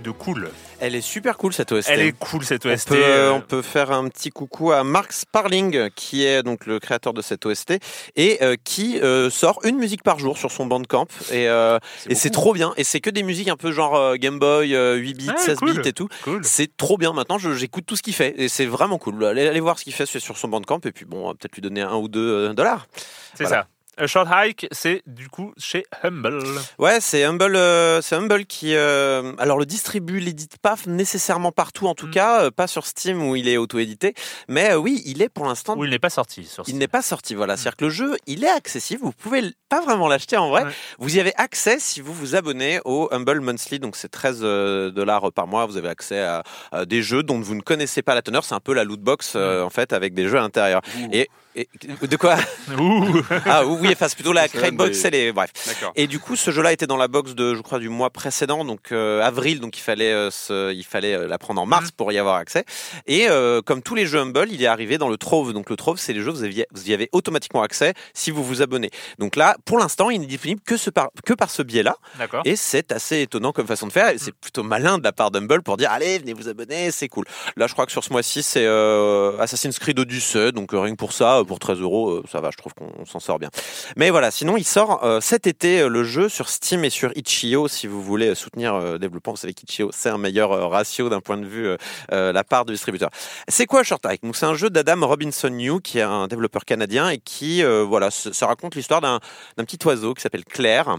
de cool. Elle est super cool cette OST. Elle est cool cette On OST. peut, euh, on peut faire un petit coucou à Mark Sparling, qui est donc le créateur de cette OST et euh, qui euh, sort une musique par jour sur son Bandcamp. Et, et c'est trop bien. Et c'est que des musiques un peu genre Game Boy, euh, 8 bits, Ah, 16 cool. bits et tout. cool. C'est trop bien. Maintenant, j'écoute tout ce qu'il fait et c'est vraiment cool. Allez, allez voir ce qu'il fait sur son Bandcamp et puis bon, on peut-être lui donner un ou deux dollars. C'est voilà. ça. A Short Hike, c'est du coup chez Humble. Ouais, c'est Humble, euh, c'est Humble qui, euh, alors le distribue, l'édite pas nécessairement partout, en tout Mm. cas, euh, pas sur Steam où il est auto-édité, mais euh, oui, il est pour l'instant. Où il n'est pas sorti. Sur Il n'est pas sorti, voilà. C'est-à-dire que le jeu, il est accessible. Vous pouvez pas vraiment l'acheter en vrai. Ouais. Vous y avez accès si vous vous abonnez au Humble Monthly. Donc c'est 13 euh, dollars par mois. Vous avez accès à, à des jeux dont vous ne connaissez pas la teneur. C'est un peu la loot box euh, en fait avec des jeux à l'intérieur. Et, et- de quoi? Ouh. Ah oui, enfin c'est plutôt la C'est crate box. des- C'est les bref. Et du coup, ce jeu-là était dans la box de, je crois, du mois précédent, donc euh, avril, donc il fallait, euh, il fallait euh, la prendre en mars pour y avoir accès. Et euh, comme tous les jeux Humble, il est arrivé dans le Trove. Donc le Trove, c'est les jeux vous aviez, vous y avez automatiquement accès si vous vous abonnez. Donc là, pour l'instant, il n'est disponible que, ce par, que par ce biais-là. D'accord. Et c'est assez étonnant comme façon de faire. C'est plutôt malin de la part d'Humble pour dire allez, venez vous abonner, c'est cool. Là, je crois que sur ce mois-ci, c'est euh, Assassin's Creed Odyssey. Donc euh, rien que pour ça, euh, pour 13 euros, euh, ça va, je trouve qu'on s'en sort bien. Mais voilà, sinon, il sort euh, cet été euh, le jeu sur Steam et sur Itch.io si vous voulez soutenir le développement. Vous savez qu'Itch.io, c'est un meilleur ratio d'un point de vue euh, la part de distributeur. C'est quoi Short Hike c'est un jeu d'Adam Robinson New qui est un développeur canadien et qui euh, voilà, ça raconte l'histoire d'un petit oiseau qui s'appelle Claire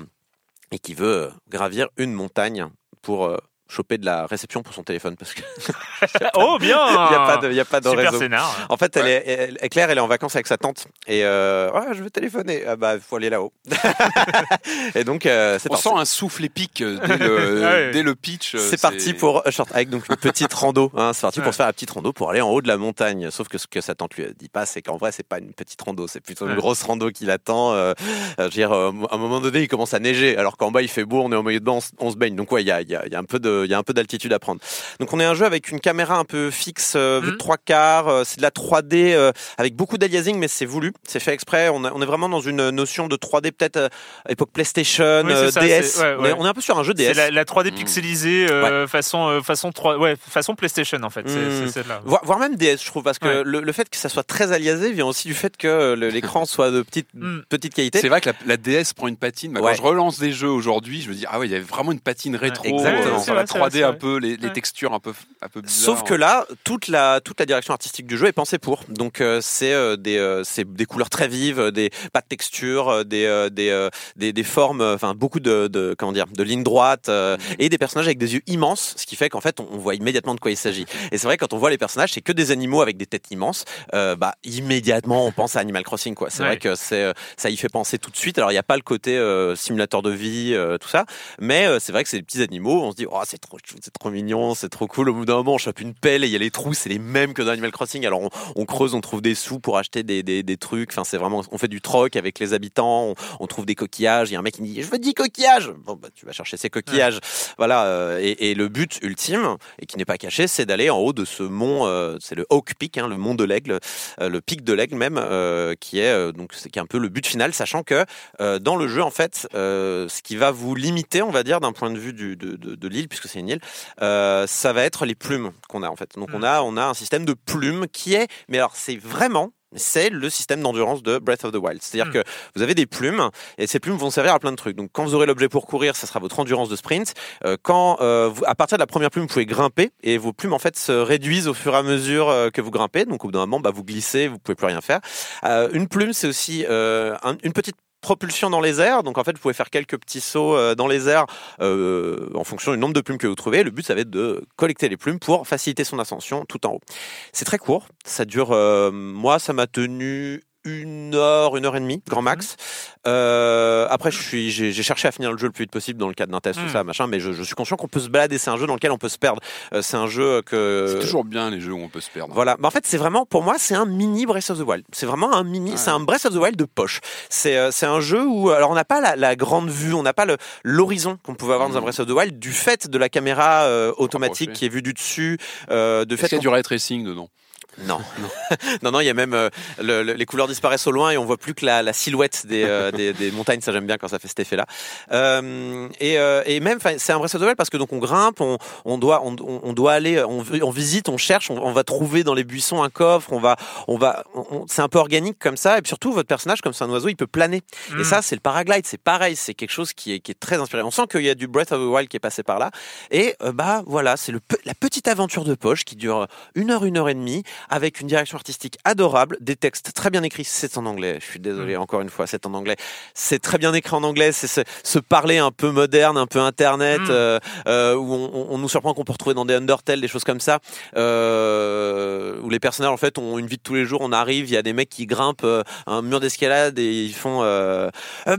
et qui veut gravir une montagne pour choper de la réception pour son téléphone parce que Oh bien. il n'y a pas de, il y a pas de Super réseau. scénar. En fait, elle est, elle- elle- Claire, elle est en vacances avec sa tante et euh, Ouais, je veux téléphoner. Ah bah, faut aller là-haut. et donc, euh, c'est On parti. sent un souffle épique euh, dès le, Ouais. dès le pitch. euh, C'est parti pour A Short Hike, donc une petite rando. Hein, c'est parti Ouais. pour se faire la petite rando pour aller en haut de la montagne. Sauf que ce que sa tante lui dit pas, c'est qu'en vrai, c'est pas une petite rando, c'est plutôt une Ouais. grosse rando qui l'attend. Euh, euh, je veux dire, euh, à un moment donné, il commence à neiger, alors qu'en bas, il fait beau, on est au milieu de on, on se baigne. Donc ouais, il y a, il y, a, il y a un peu de, il y a un peu d'altitude à prendre. Donc on est un jeu avec une caméra un peu fixe, euh, vue de Mhm. trois quarts. euh, c'est de la 3D euh, avec beaucoup d'aliasing, mais c'est voulu, c'est fait exprès. On, a- on est vraiment dans une notion de 3D peut-être euh, époque PlayStation, Oui, ça, DS. ouais, On, est, ouais. on est un peu sur un jeu C'est DS. la, la 3D Mm. pixelisée euh, façon euh, façon 3 ouais façon PlayStation en fait. Mm. c'est. Voire, voire même DS, je trouve, parce que Ouais. le, le fait que ça soit très aliasé vient aussi du fait que l'écran soit de petite, Mm. petite qualité. C'est vrai que la, la DS prend une patine. Bah, Ouais. Quand je relance des jeux aujourd'hui, je me dis ah ouais, il y avait vraiment une patine rétro, exactement. euh, sur la 3D c'est un peu, les, les Ouais. textures un peu, un peu bizarres. Sauf que là, toute la, toute la direction artistique du jeu est pensée pour. Donc euh, c'est euh, des, euh, c'est des couleurs très vives, euh, des pas de texture, euh, des, euh, des, euh, des, des formes, enfin beaucoup de, de comment dire, de lignes droites euh, et des personnages avec des yeux immenses, ce qui fait qu'en fait on, on voit immédiatement de quoi il s'agit. Et c'est vrai quand on voit les personnages, c'est que des animaux avec des têtes immenses. euh, bah immédiatement on pense à Animal Crossing quoi. C'est Ouais. vrai que c'est euh, ça y fait penser tout de suite. Alors il n'y a pas le côté euh, simulateur de vie, euh, tout ça, mais euh, c'est vrai que c'est des petits animaux. On se dit oh c'est trop chou, c'est trop mignon, c'est trop cool. Au bout d'un moment on chope une pelle et il y a les trous, c'est les mêmes que dans Animal Crossing. Alors on, on creuse, on trouve des sous pour acheter des, des, des trucs. Enfin c'est vraiment, on fait du troc avec les habitants. On, on trouve des coquillages. Il y a un mec qui dit je veux 10 coquillages. Bon bah tu vas chercher ces coquillages. Voilà. euh, et, et le but ultime et qui n'est pas caché, c'est d'aller en haut de ce mont. euh, c'est le Hawk Peak, hein, le mont de l'aigle, euh, le pic de l'aigle même, qui est donc c'est qui est un peu le but final, sachant que dans le jeu en fait, ce qui va vous limiter, on va dire, d'un point de vue du, de, de, de l'île, puisque c'est une île, euh, ça va être les plumes qu'on a en fait. Donc on a on a un système de plumes qui est, mais alors c'est vraiment c'est le système d'endurance de Breath of the Wild. C'est-à-dire Mm. que vous avez des plumes et ces plumes vont servir à plein de trucs. Donc quand vous aurez l'objet pour courir, ça sera votre endurance de sprint. Euh, quand euh, vous- à partir de la première plume, vous pouvez grimper et vos plumes en fait se réduisent au fur et à mesure euh, que vous grimpez. Donc au bout d'un moment, bah, vous glissez, vous pouvez plus rien faire. Une plume, c'est aussi un- une petite propulsion dans les airs. Donc en fait, vous pouvez faire quelques petits sauts euh, dans les airs euh, en fonction du nombre de plumes que vous trouvez. Le but, ça va être de collecter les plumes pour faciliter son ascension tout en haut. C'est très court. Ça dure, euh, moi, ça m'a tenu une heure, une heure et demie, grand max. Euh, après, je suis, j'ai j'ai cherché à finir le jeu le plus vite possible dans le cadre d'un test, tout Mm. ça, machin, mais je, je suis conscient qu'on peut se balader. C'est un jeu dans lequel on peut se perdre. Euh, c'est un jeu que. c'est toujours bien les jeux où on peut se perdre. Voilà, mais en fait c'est vraiment pour moi c'est un mini Breath of the Wild. C'est vraiment un mini, Ouais. c'est un Breath of the Wild de poche. C'est euh, c'est un jeu où alors on n'a pas la, la grande vue, on n'a pas le l'horizon qu'on pouvait avoir dans un Mhm. Breath of the Wild du fait de la caméra euh, automatique qui est vue du dessus, euh, de Est-ce fait qu'il y a du ray tracing dedans? Non. non, non, il y a même euh, le- le- les couleurs disparaissent au loin et on voit plus que la, la silhouette des, euh, des, des montagnes. Ça j'aime bien quand ça fait cet effet-là. Euh, et, et même, c'est un the Wild parce que donc on grimpe, on, on doit, on, doit aller, on, on visite, on cherche, on, va trouver dans les buissons un coffre, on va, on va, c'est un peu organique comme ça. Et puis surtout, votre personnage, comme c'est un oiseau, il peut planer. Mm. Et ça, c'est le paraglide, c'est pareil, c'est quelque chose qui est, qui est très inspiré. On sent qu'il y a du Breath of the Wild qui est passé par là. Et bah voilà, c'est la petite aventure de poche qui dure une heure, une heure et demie, avec une direction artistique adorable, des textes très bien écrits. C'est en anglais. Je suis désolé encore une fois, c'est en anglais. C'est très bien écrit en anglais. C'est ce, ce parler un peu moderne, un peu internet, Mm. euh, euh, où on, on- nous surprend qu'on peut retrouver dans des Undertale, des choses comme ça, euh, où les personnages en fait ont une vie de tous les jours. On arrive, il y a des mecs qui grimpent euh, un mur d'escalade et ils font euh,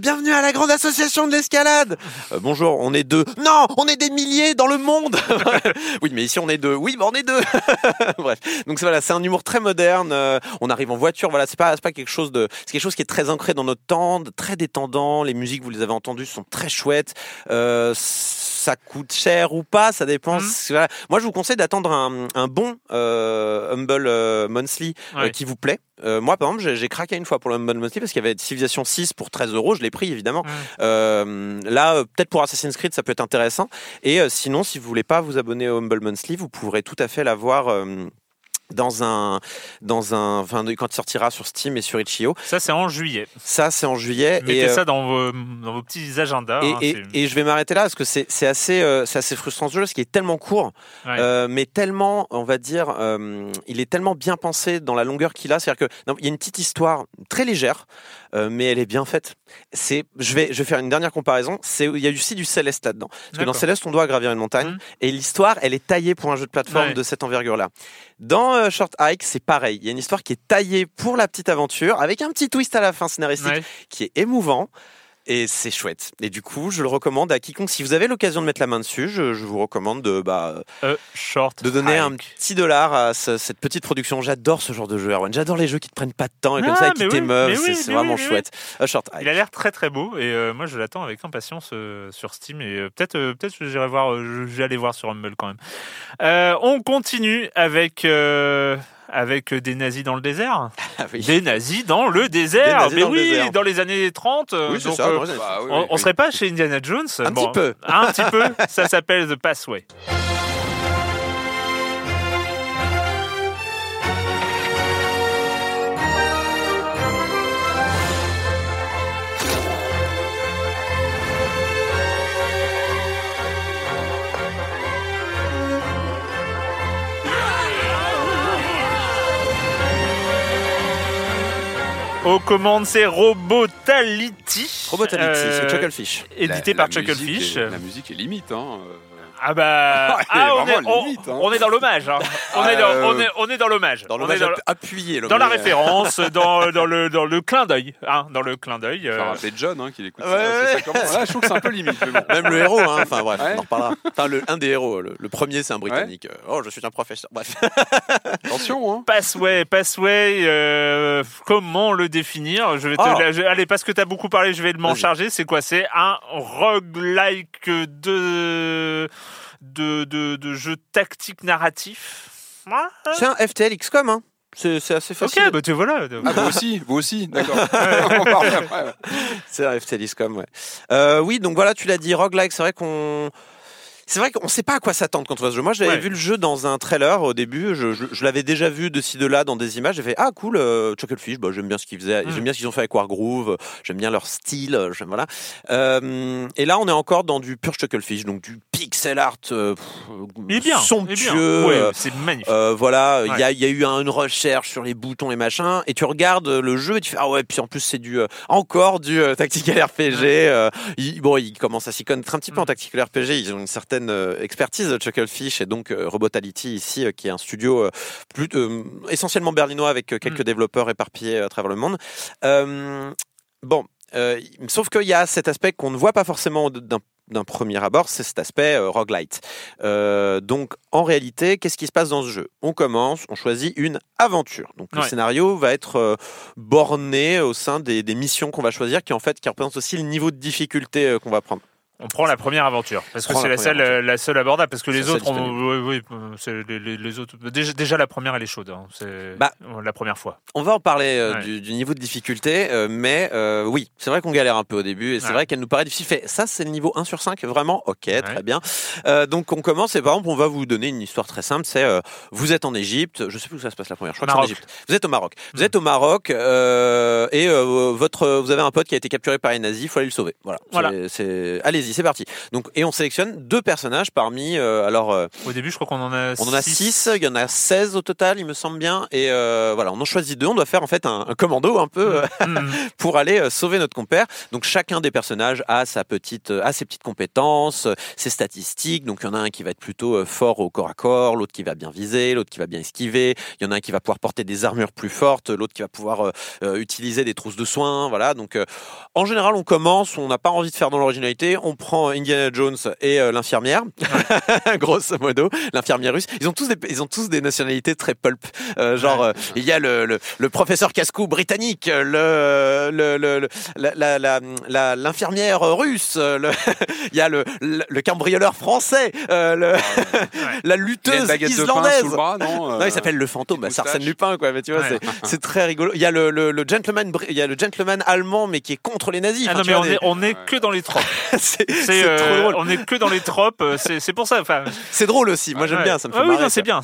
bienvenue à la grande association de l'escalade. Bonjour, on est deux. Non, on est des milliers dans le monde. oui, mais ici on est deux. Oui, bah on est deux. Bref, donc voilà, c'est un humour très moderne. euh, on arrive en voiture. Voilà, c'est pas c'est pas quelque chose de, c'est quelque chose qui est très ancré dans notre temps, de- très détendant. Les musiques, vous les avez entendues, sont très chouettes. Euh, ça coûte cher ou pas, ça dépend. Mhm. Voilà. Moi, je vous conseille d'attendre un, un bon euh, Humble euh, Monthly euh, qui vous plaît. Moi, par exemple, j'ai- craqué une fois pour le Humble Monthly parce qu'il y avait Civilization 6 pour 13 euros. Je l'ai pris, évidemment. Là, peut-être pour Assassin's Creed, ça peut être intéressant. Et sinon, si vous voulez pas vous abonner au Humble Monthly, vous pourrez tout à fait l'avoir. Euh, dans un, dans un, enfin, quand il sortira sur Steam et sur Itch.io. Ça, c'est en juillet. Ça, c'est en juillet. Mettez et, euh, ça dans vos, dans vos petits agendas. et, hein, et- c'est- et je vais m'arrêter là parce que c'est c'est assez, euh, c'est assez frustrant ce jeu parce qu'il est tellement court, Ouais. euh, mais tellement, on va dire, euh, il est tellement bien pensé dans la longueur qu'il a. C'est-à-dire que non, il y a une petite histoire très légère, euh, mais elle est bien faite. C'est, je vais, je vais faire une dernière comparaison. C'est, il y a aussi du Céleste là-dedans. Parce que dans. Céleste, on doit gravir une montagne Mhm. et l'histoire, elle est taillée pour un jeu de plateforme Ouais. de cette envergure-là. Dans euh, Short Hike, c'est pareil. Il y a une histoire qui est taillée pour la petite aventure avec un petit twist à la fin scénaristique Ouais. qui est émouvant. Et c'est chouette. Et du coup, je le recommande à quiconque. Si vous avez l'occasion de mettre la main dessus, je, je vous recommande de, bah, Euh, short. de donner un petit dollar à ce- cette petite production. J'adore ce genre de jeu, Erwan. J'adore les jeux qui te prennent pas de temps et comme Ah, ça, qui oui, t'émeuvent. c'est oui, c'est mais vraiment oui, chouette. A short Il a l'air très très beau et euh, moi je l'attends avec impatience euh, sur Steam et euh, peut-être euh, peut-être que j'irai voir, euh, aller voir sur Humble quand même. Euh, on continue avec euh, avec des nazis dans le désert. Ah oui. Des nazis dans le désert. Mais dans le oui, désert. dans les années 30. euh, Oui, donc, ça. euh, Bah oui, on, oui. serait pas chez Indiana Jones Un petit peu. Un petit peu. Ça s'appelle The Passway. Aux commandes, c'est Robotality. Robotality, Euh, c'est Chucklefish. Édité La- par la musique Chucklefish. est- La musique est limite. Hein. Ah bah, ah, on, est, vraiment on, limite, hein. on est dans l'hommage. hein. On, Ah, est dans, euh, on, est, on est dans l'hommage. Dans l'hommage appuyé. dans la référence, dans, dans, le, dans le clin d'œil. Hein, dans le clin d'œil. Ça euh, rappelait John hein, qui l'écoute. Ouais, ça, ouais. c'est ça commence. Là, je trouve que c'est un peu limite. Mais bon. Même le héros, hein. enfin bref, Ouais. on en reparlera. Enfin, le, un des héros, le, le premier c'est un britannique. Euh, Oh, je suis un professeur. Bref. Attention. Hein. Passway, Passway, euh, comment le définir? Je vais te, Oh. la- je- allez, parce que tu as beaucoup parlé, je vais m'en charger. C'est quoi? C'est un roguelike de, de, de, de jeu tactique narratif. Ouais. C'est un FTL XCOM, hein. C'est c'est assez facile. Ok, bah tu voilà. Ah, vous aussi, vous aussi, d'accord. On parle après. ouais. C'est un FTL XCOM, ouais. Euh, oui, donc voilà, tu l'as dit, roguelike, c'est vrai qu'on. C'est vrai qu'on sait pas à quoi s'attendre quand on voit ce jeu. Moi, j'avais Ouais. vu le jeu dans un trailer au début. Je, je- je l'avais déjà vu de ci de là dans des images. J'ai fait ah cool, euh, Chucklefish. Bah, j'aime bien ce qu'ils faisaient. Mm. J'aime bien ce qu'ils ont fait avec Wargroove. J'aime bien leur style. J'aime voilà. Euh, et là, on est encore dans du pur Chucklefish, donc du pixel art euh, pff, bien. somptueux. Ouais, c'est magnifique. euh, voilà, il Ouais. y, a, y a eu un- une recherche sur les boutons et machin, et tu regardes le jeu et tu fais ah ouais, puis en plus c'est du euh, encore du euh, tactical RPG. euh, il, bon, ils commencent à s'y connaître un petit peu en Mm. tactical RPG. Ils ont une certaine euh, expertise de Chucklefish et donc euh, Robotality ici, euh, qui est un studio plus euh, essentiellement berlinois avec quelques Mm. développeurs éparpillés à travers le monde. Euh, bon, euh, sauf qu'il y a cet aspect qu'on ne voit pas forcément d'un d'un premier abord, c'est cet aspect euh, roguelite. Euh, donc, en réalité, qu'est-ce qui se passe dans ce jeu? On commence, on choisit une aventure. Donc, le scénario va être euh, borné au sein des, des missions qu'on va choisir, qui en fait, qui représentent aussi le niveau de difficulté qu'on va prendre. On prend la première aventure parce que c'est la seule, euh, la seule abordable parce que C'est les autres, on- oui, oui, euh, les, autres. Déjà, déjà, la première elle est chaude. hein. C'est Bah. la première fois. On va en parler euh, Ouais. du, du niveau de difficulté, euh, mais euh, oui, c'est vrai qu'on galère un peu au début, et c'est Ouais. vrai qu'elle nous paraît difficile. Fait, ça, c'est le niveau 1 sur 5, vraiment, ok, Ouais. très bien. Euh, donc on commence, et par exemple, on va vous donner une histoire très simple, c'est euh, vous êtes en Égypte, je sais plus où ça se passe la première, je crois Maroc. que c'est en Égypte. Vous êtes au Maroc. Vous Mm. êtes au Maroc, euh, et euh, votre, vous avez un pote qui a été capturé par les nazis, il faut aller le sauver. Voilà. Voilà. C'est- c'est- C'est parti. Donc, et on sélectionne deux personnages parmi. euh, alors, euh, Au début, je crois qu'on en a on en a six. 6, il y en a 16 au total, il me semble bien. Et euh, voilà, on en choisit deux. On doit faire en fait un, un commando un peu euh, Mhm. pour aller sauver notre compère. Donc chacun des personnages a sa petite, a ses petites compétences, ses statistiques. Donc il y en a un qui va être plutôt fort au corps à corps, l'autre qui va bien viser, l'autre qui va bien esquiver. Il y en a un qui va pouvoir porter des armures plus fortes, l'autre qui va pouvoir utiliser des trousses de soins. Voilà. Donc en général, on commence, on n'a pas envie de faire dans l'originalité, on prend Indiana Jones et euh, l'infirmière, grosso modo, l'infirmière russe. Ils ont tous des, ils ont tous des nationalités très pulp. Euh, genre, euh, il y a le, le, le professeur Cascou britannique, le, le, le, le- la, la, la, la- l'infirmière russe, le, il y a le, le, le cambrioleur français, euh, le, la Il a une lutteuse islandaise. sous le bras, non Non, il s'appelle le fantôme, bah, Arsène. Lupin, quoi. Mais tu vois, Ouais. c'est, c'est très rigolo. Il y a le, le, le gentleman, il y a le gentleman allemand, mais qui est contre les nazis. Ah non, mais vois, on des- est, on est que dans les tropes. c'est, C'est, euh, trop drôle. on est que dans les tropes. euh, C'est, pour ça. Enfin, C'est drôle aussi. Moi, j'aime ouais. bien. Ça me fait Ouais, oui, marrer. c'est bien.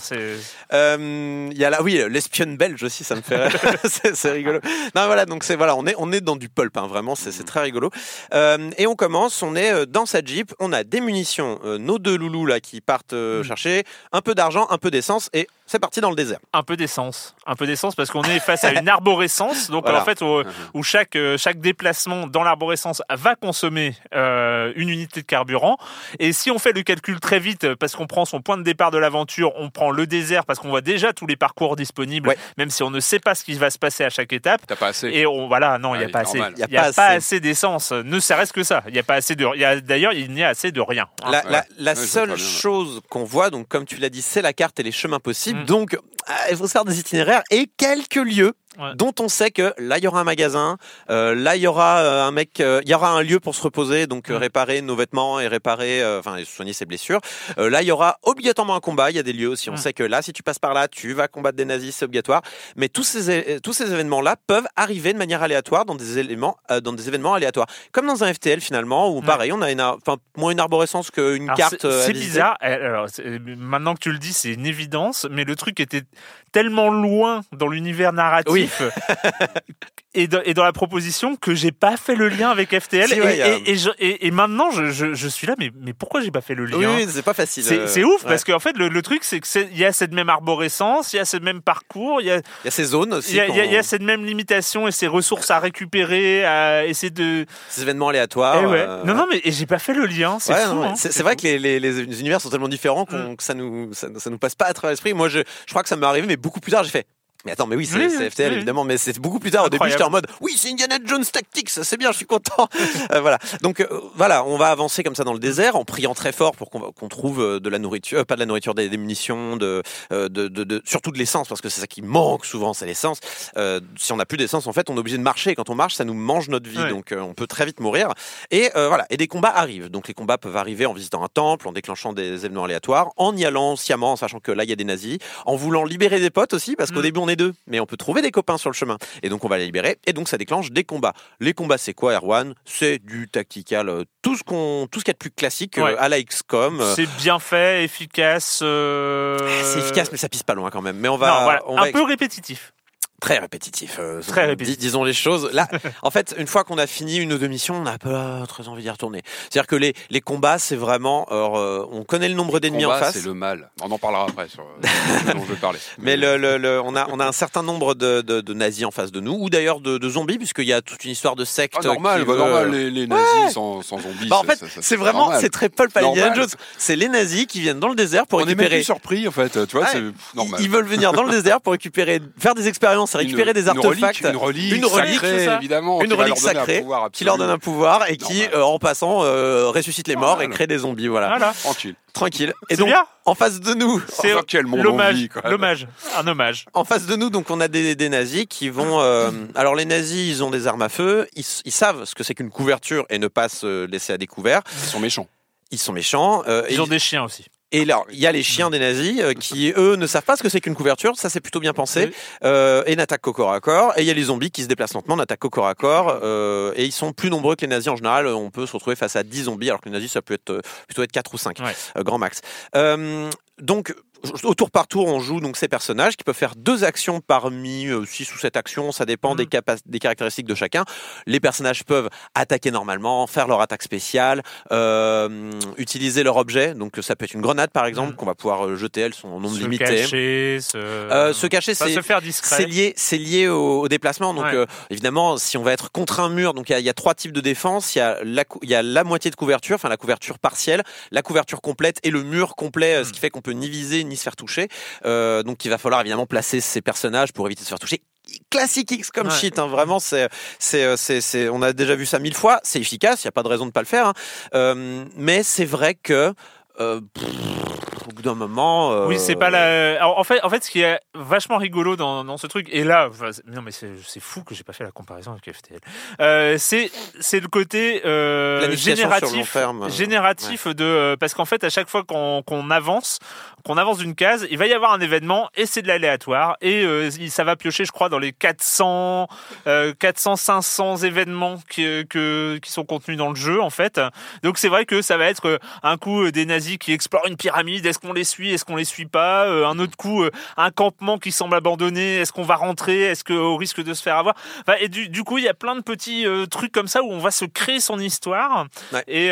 Euh, Il y a là, oui, l'espionne belge aussi, ça me fait rire. c'est rigolo. Non, voilà, donc c'est voilà, on est on est dans du pulp, hein, vraiment, c'est très rigolo. Euh, et on commence, on est dans sa jeep, on a des munitions, nos deux loulous là qui partent Mm. chercher, un peu d'argent, un peu d'essence, et c'est parti dans le désert. un peu d'essence, un peu d'essence parce qu'on est face à une arborescence. Donc Voilà. en fait, où, où chaque euh, chaque déplacement dans l'arborescence va consommer euh, une unité de carburant. Et si on fait le calcul très vite, euh, parce qu'on prend son point de départ de l'aventure, on prend le désert parce qu'on voit déjà tous les parcours disponibles, Ouais. même si on ne sait pas ce qui va se passer à chaque étape. T'as pas assez. Et on voilà, non, il n'y Ouais, a pas assez. Il y a, pas, assez. assez d'essence. Ne serait-ce que ça. Il y a pas assez de. il y a- D'ailleurs, il n'y a assez de rien. hein. La, Ouais. la- la Ouais, je vois seule chose qu'on voit, donc comme tu l'as dit, c'est la carte et les chemins possibles. Donc, ah, il faut se faire des itinéraires et quelques lieux. Ouais. dont on sait que là il y aura un magasin, euh, là il y aura euh, un mec, euh, il y aura un lieu pour se reposer, donc Mm. réparer nos vêtements et réparer, enfin soigner ses blessures. Là il y aura obligatoirement un combat. Il y a des lieux aussi. On Mm. sait que là si tu passes par là, tu vas combattre des nazis, c'est obligatoire. Mais tous ces tous ces événements là peuvent arriver de manière aléatoire dans des éléments, dans des événements aléatoires, comme dans un FTL finalement où Ouais. pareil on a une, enfin moins une arborescence qu'une carte. c'est- bizarre. Eh, Alors, maintenant que tu le dis, c'est une évidence. Mais le truc était tellement loin dans l'univers narratif et, dans, et dans la proposition que j'ai pas fait le lien avec FTL. Si, et, ouais, je- maintenant, je, je- je suis là. Mais, mais pourquoi j'ai pas fait le lien? Oui, oui, c'est pas facile. C'est euh, c'est ouf ouais. parce qu'en fait le, le truc c'est que c'est- il y a cette même arborescence, il y a ce même parcours, il y a, il y a ces zones aussi. il y a, y y cette même limitation et ces ressources à récupérer, à essayer de. ces événements aléatoires. Eh ouais. euh, Non non mais et j'ai pas fait le lien, c'est hein. vrai que les, les, les univers sont tellement différents Mm. qu'on- que ça nous, ça, ça nous passe pas à travers l'esprit. Moi, je, je crois que ça m'est arrivé, mais beaucoup plus tard, j'ai fait. Mais attends, mais oui, c'est Oui, évidemment, mais c'est beaucoup plus tard. Au début, j'étais en mode, oui, c'est Indiana Jones Tactics, c'est bien, je suis content. Euh, voilà. Donc euh, voilà, on va avancer comme ça dans le désert en priant très fort pour qu'on trouve euh, de la nourriture, euh, pas de la nourriture, des, des munitions, de, euh, de, de, de- surtout de l'essence, parce que c'est ça qui manque souvent, c'est l'essence. Euh, si on n'a plus d'essence, en fait, on est obligé de marcher. Et quand on marche, ça nous mange notre vie, donc euh, on peut très vite mourir. Et euh, voilà, et des combats arrivent. Donc les combats peuvent arriver en visitant un temple, en déclenchant des événements aléatoires, en y allant sciemment, en sachant que là il y a des nazis, en voulant libérer des potes aussi, parce qu'au Mm. début on est deux, mais on peut trouver des copains sur le chemin. Et donc on va les libérer, et donc ça déclenche des combats. Les combats c'est quoi, Erwan? C'est du tactical, euh, tout ce qu'on, tout ce qu'il y a de plus classique euh, Ouais. à la XCOM. C'est bien fait, efficace. euh, c'est efficace, mais ça pisse pas loin quand même. Mais on Non, va, voilà, on un va peu répétitif. Très répétitif. euh, Très dis- répétitif. disons les choses. Là, en fait, une fois qu'on a fini une ou deux missions, on n'a pas très envie d'y retourner. C'est-à-dire que les, les combats, c'est vraiment, alors, euh, on connaît le nombre d'ennemis en face. C'est le mal. On en parlera après sur euh, ce dont je vais parler. Mais le, le, le- on, a, on a un certain nombre de, de, de nazis en face de nous, ou d'ailleurs de, de zombies, puisqu'il y a toute une histoire de secte. Ah, normal, qui bah, veut- normal, les, les nazis sans, sans zombies. Bah, en fait, c'est vraiment, c'est très pulp à Indiana. Jones. C'est les nazis qui viennent dans le désert pour On est même récupérer. plus surpris en fait. Tu vois, Ouais. c'est pff, normal. Ils, ils veulent venir dans le désert pour récupérer, faire des expériences, récupérer Une- des artefacts. une relique, Une relique, sacrée, c'est ça. évidemment, Une relique leur donner un sacrée pouvoir qui leur donne un pouvoir et qui, euh, en passant, euh, ressuscite les morts et crée des zombies. Voilà, Voilà. tranquille. tranquille. Et C'est donc, bien. en face de nous, C'est l'hommage. L'hommage. Un hommage. en face de nous, donc on a des, des nazis qui vont. euh, alors les nazis, ils ont des armes à feu. Ils, ils savent ce que c'est qu'une couverture et ne pas se laisser à découvert. Ils sont méchants. Ils sont méchants. euh, et Ils ont des chiens aussi. Et là, il y a les chiens des nazis euh, qui, eux, ne savent pas ce que c'est qu'une couverture. Ça, c'est plutôt bien pensé. Oui. Euh, et n'attaquent qu'au corps à corps. Et il y a les zombies qui se déplacent lentement, n'attaquent qu'au corps à corps. Euh, et ils sont plus nombreux que les nazis en général. On peut se retrouver face à 10 zombies, alors que les nazis, ça peut être plutôt être 4 ou 5, Ouais. euh, grand max. Donc au tour par tour, on joue donc ces personnages qui peuvent faire deux actions parmi euh, six ou sept actions, ça dépend des, capa- des caractéristiques de chacun. Les personnages peuvent attaquer normalement, faire leur attaque spéciale, euh, utiliser leur objet. Donc ça peut être une grenade par exemple Mhm. qu'on va pouvoir euh, jeter, elles sont en nombre se limité. cacher, se, Euh, se cacher, Enfin, c'est se faire discret. c'est lié, c'est lié au, au déplacement. Donc Ouais. euh, évidemment, si on va être contre un mur, donc il y a- il y, a trois types de défense. Il y y a la moitié de couverture, enfin la couverture partielle, la couverture complète et le mur complet, ce qui fait qu'on peut ni viser ni se faire toucher. Euh, donc il va falloir évidemment placer ces personnages pour éviter de se faire toucher. Classique X comme Ouais. shit, hein, vraiment c'est c'est euh, c'est c'est on a déjà vu ça mille fois, c'est efficace, il y a pas de raison de pas le faire. hein. Euh, mais c'est vrai que euh, pff, au bout d'un moment, euh, Oui, c'est pas la. En fait, en fait, ce qui est vachement rigolo dans, dans ce truc, et là, enfin, non, mais c'est fou que j'ai pas fait la comparaison avec FTL. Euh, c'est c'est le côté euh, génératif, terme, génératif de parce qu'en fait, à chaque fois qu'on avance, qu'on avance d'une case, il va y avoir un événement et c'est de l'aléatoire et ça va piocher, je crois, dans les 400, euh, 400, 500 événements qui, que, qui sont contenus dans le jeu, en fait. Donc c'est vrai que ça va être un coup des nazis qui explorent une pyramide, est-ce qu'on les suit, est-ce qu'on les suit pas Euh, Un autre coup, euh, un campement qui semble abandonné, est-ce qu'on va rentrer, est-ce qu'au risque de se faire avoir? Enfin, Et du, du coup, il y a plein de petits euh, trucs comme ça où on va se créer son histoire. Ouais. Et,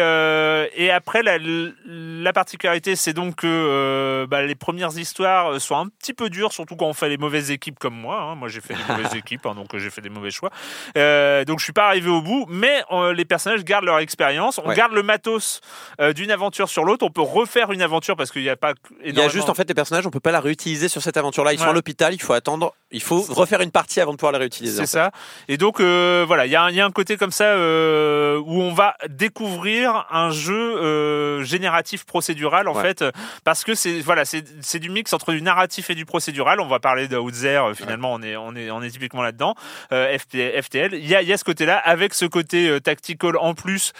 et après, la, la particularité, c'est donc que bah, les premières histoires sont un petit peu dures, surtout quand on fait les mauvaises équipes comme moi. hein. Moi, j'ai fait les mauvaises équipes, hein, donc j'ai fait des mauvais choix. Euh, donc je suis pas arrivé au bout, mais euh, les personnages gardent leur expérience. On Ouais. garde le matos euh, d'une aventure sur l'autre. On peut refaire une aventure parce qu'il n'y a pas. Il y a juste en fait les personnages, on peut pas la réutiliser sur cette aventure-là. Ils sont à l'hôpital, il faut attendre, il faut refaire une partie avant de pouvoir les réutiliser. C'est en fait. ça. Et donc euh, voilà, il y, a un- il y a un côté comme ça euh, où on va découvrir un jeu euh, génératif procédural en Ouais. fait, parce que c'est voilà, c'est du mix entre du narratif et du procédural. On va parler d'Outzer, finalement, on est on est on est typiquement là-dedans. FT FTL, il y a y a ce côté-là avec ce côté tactical en plus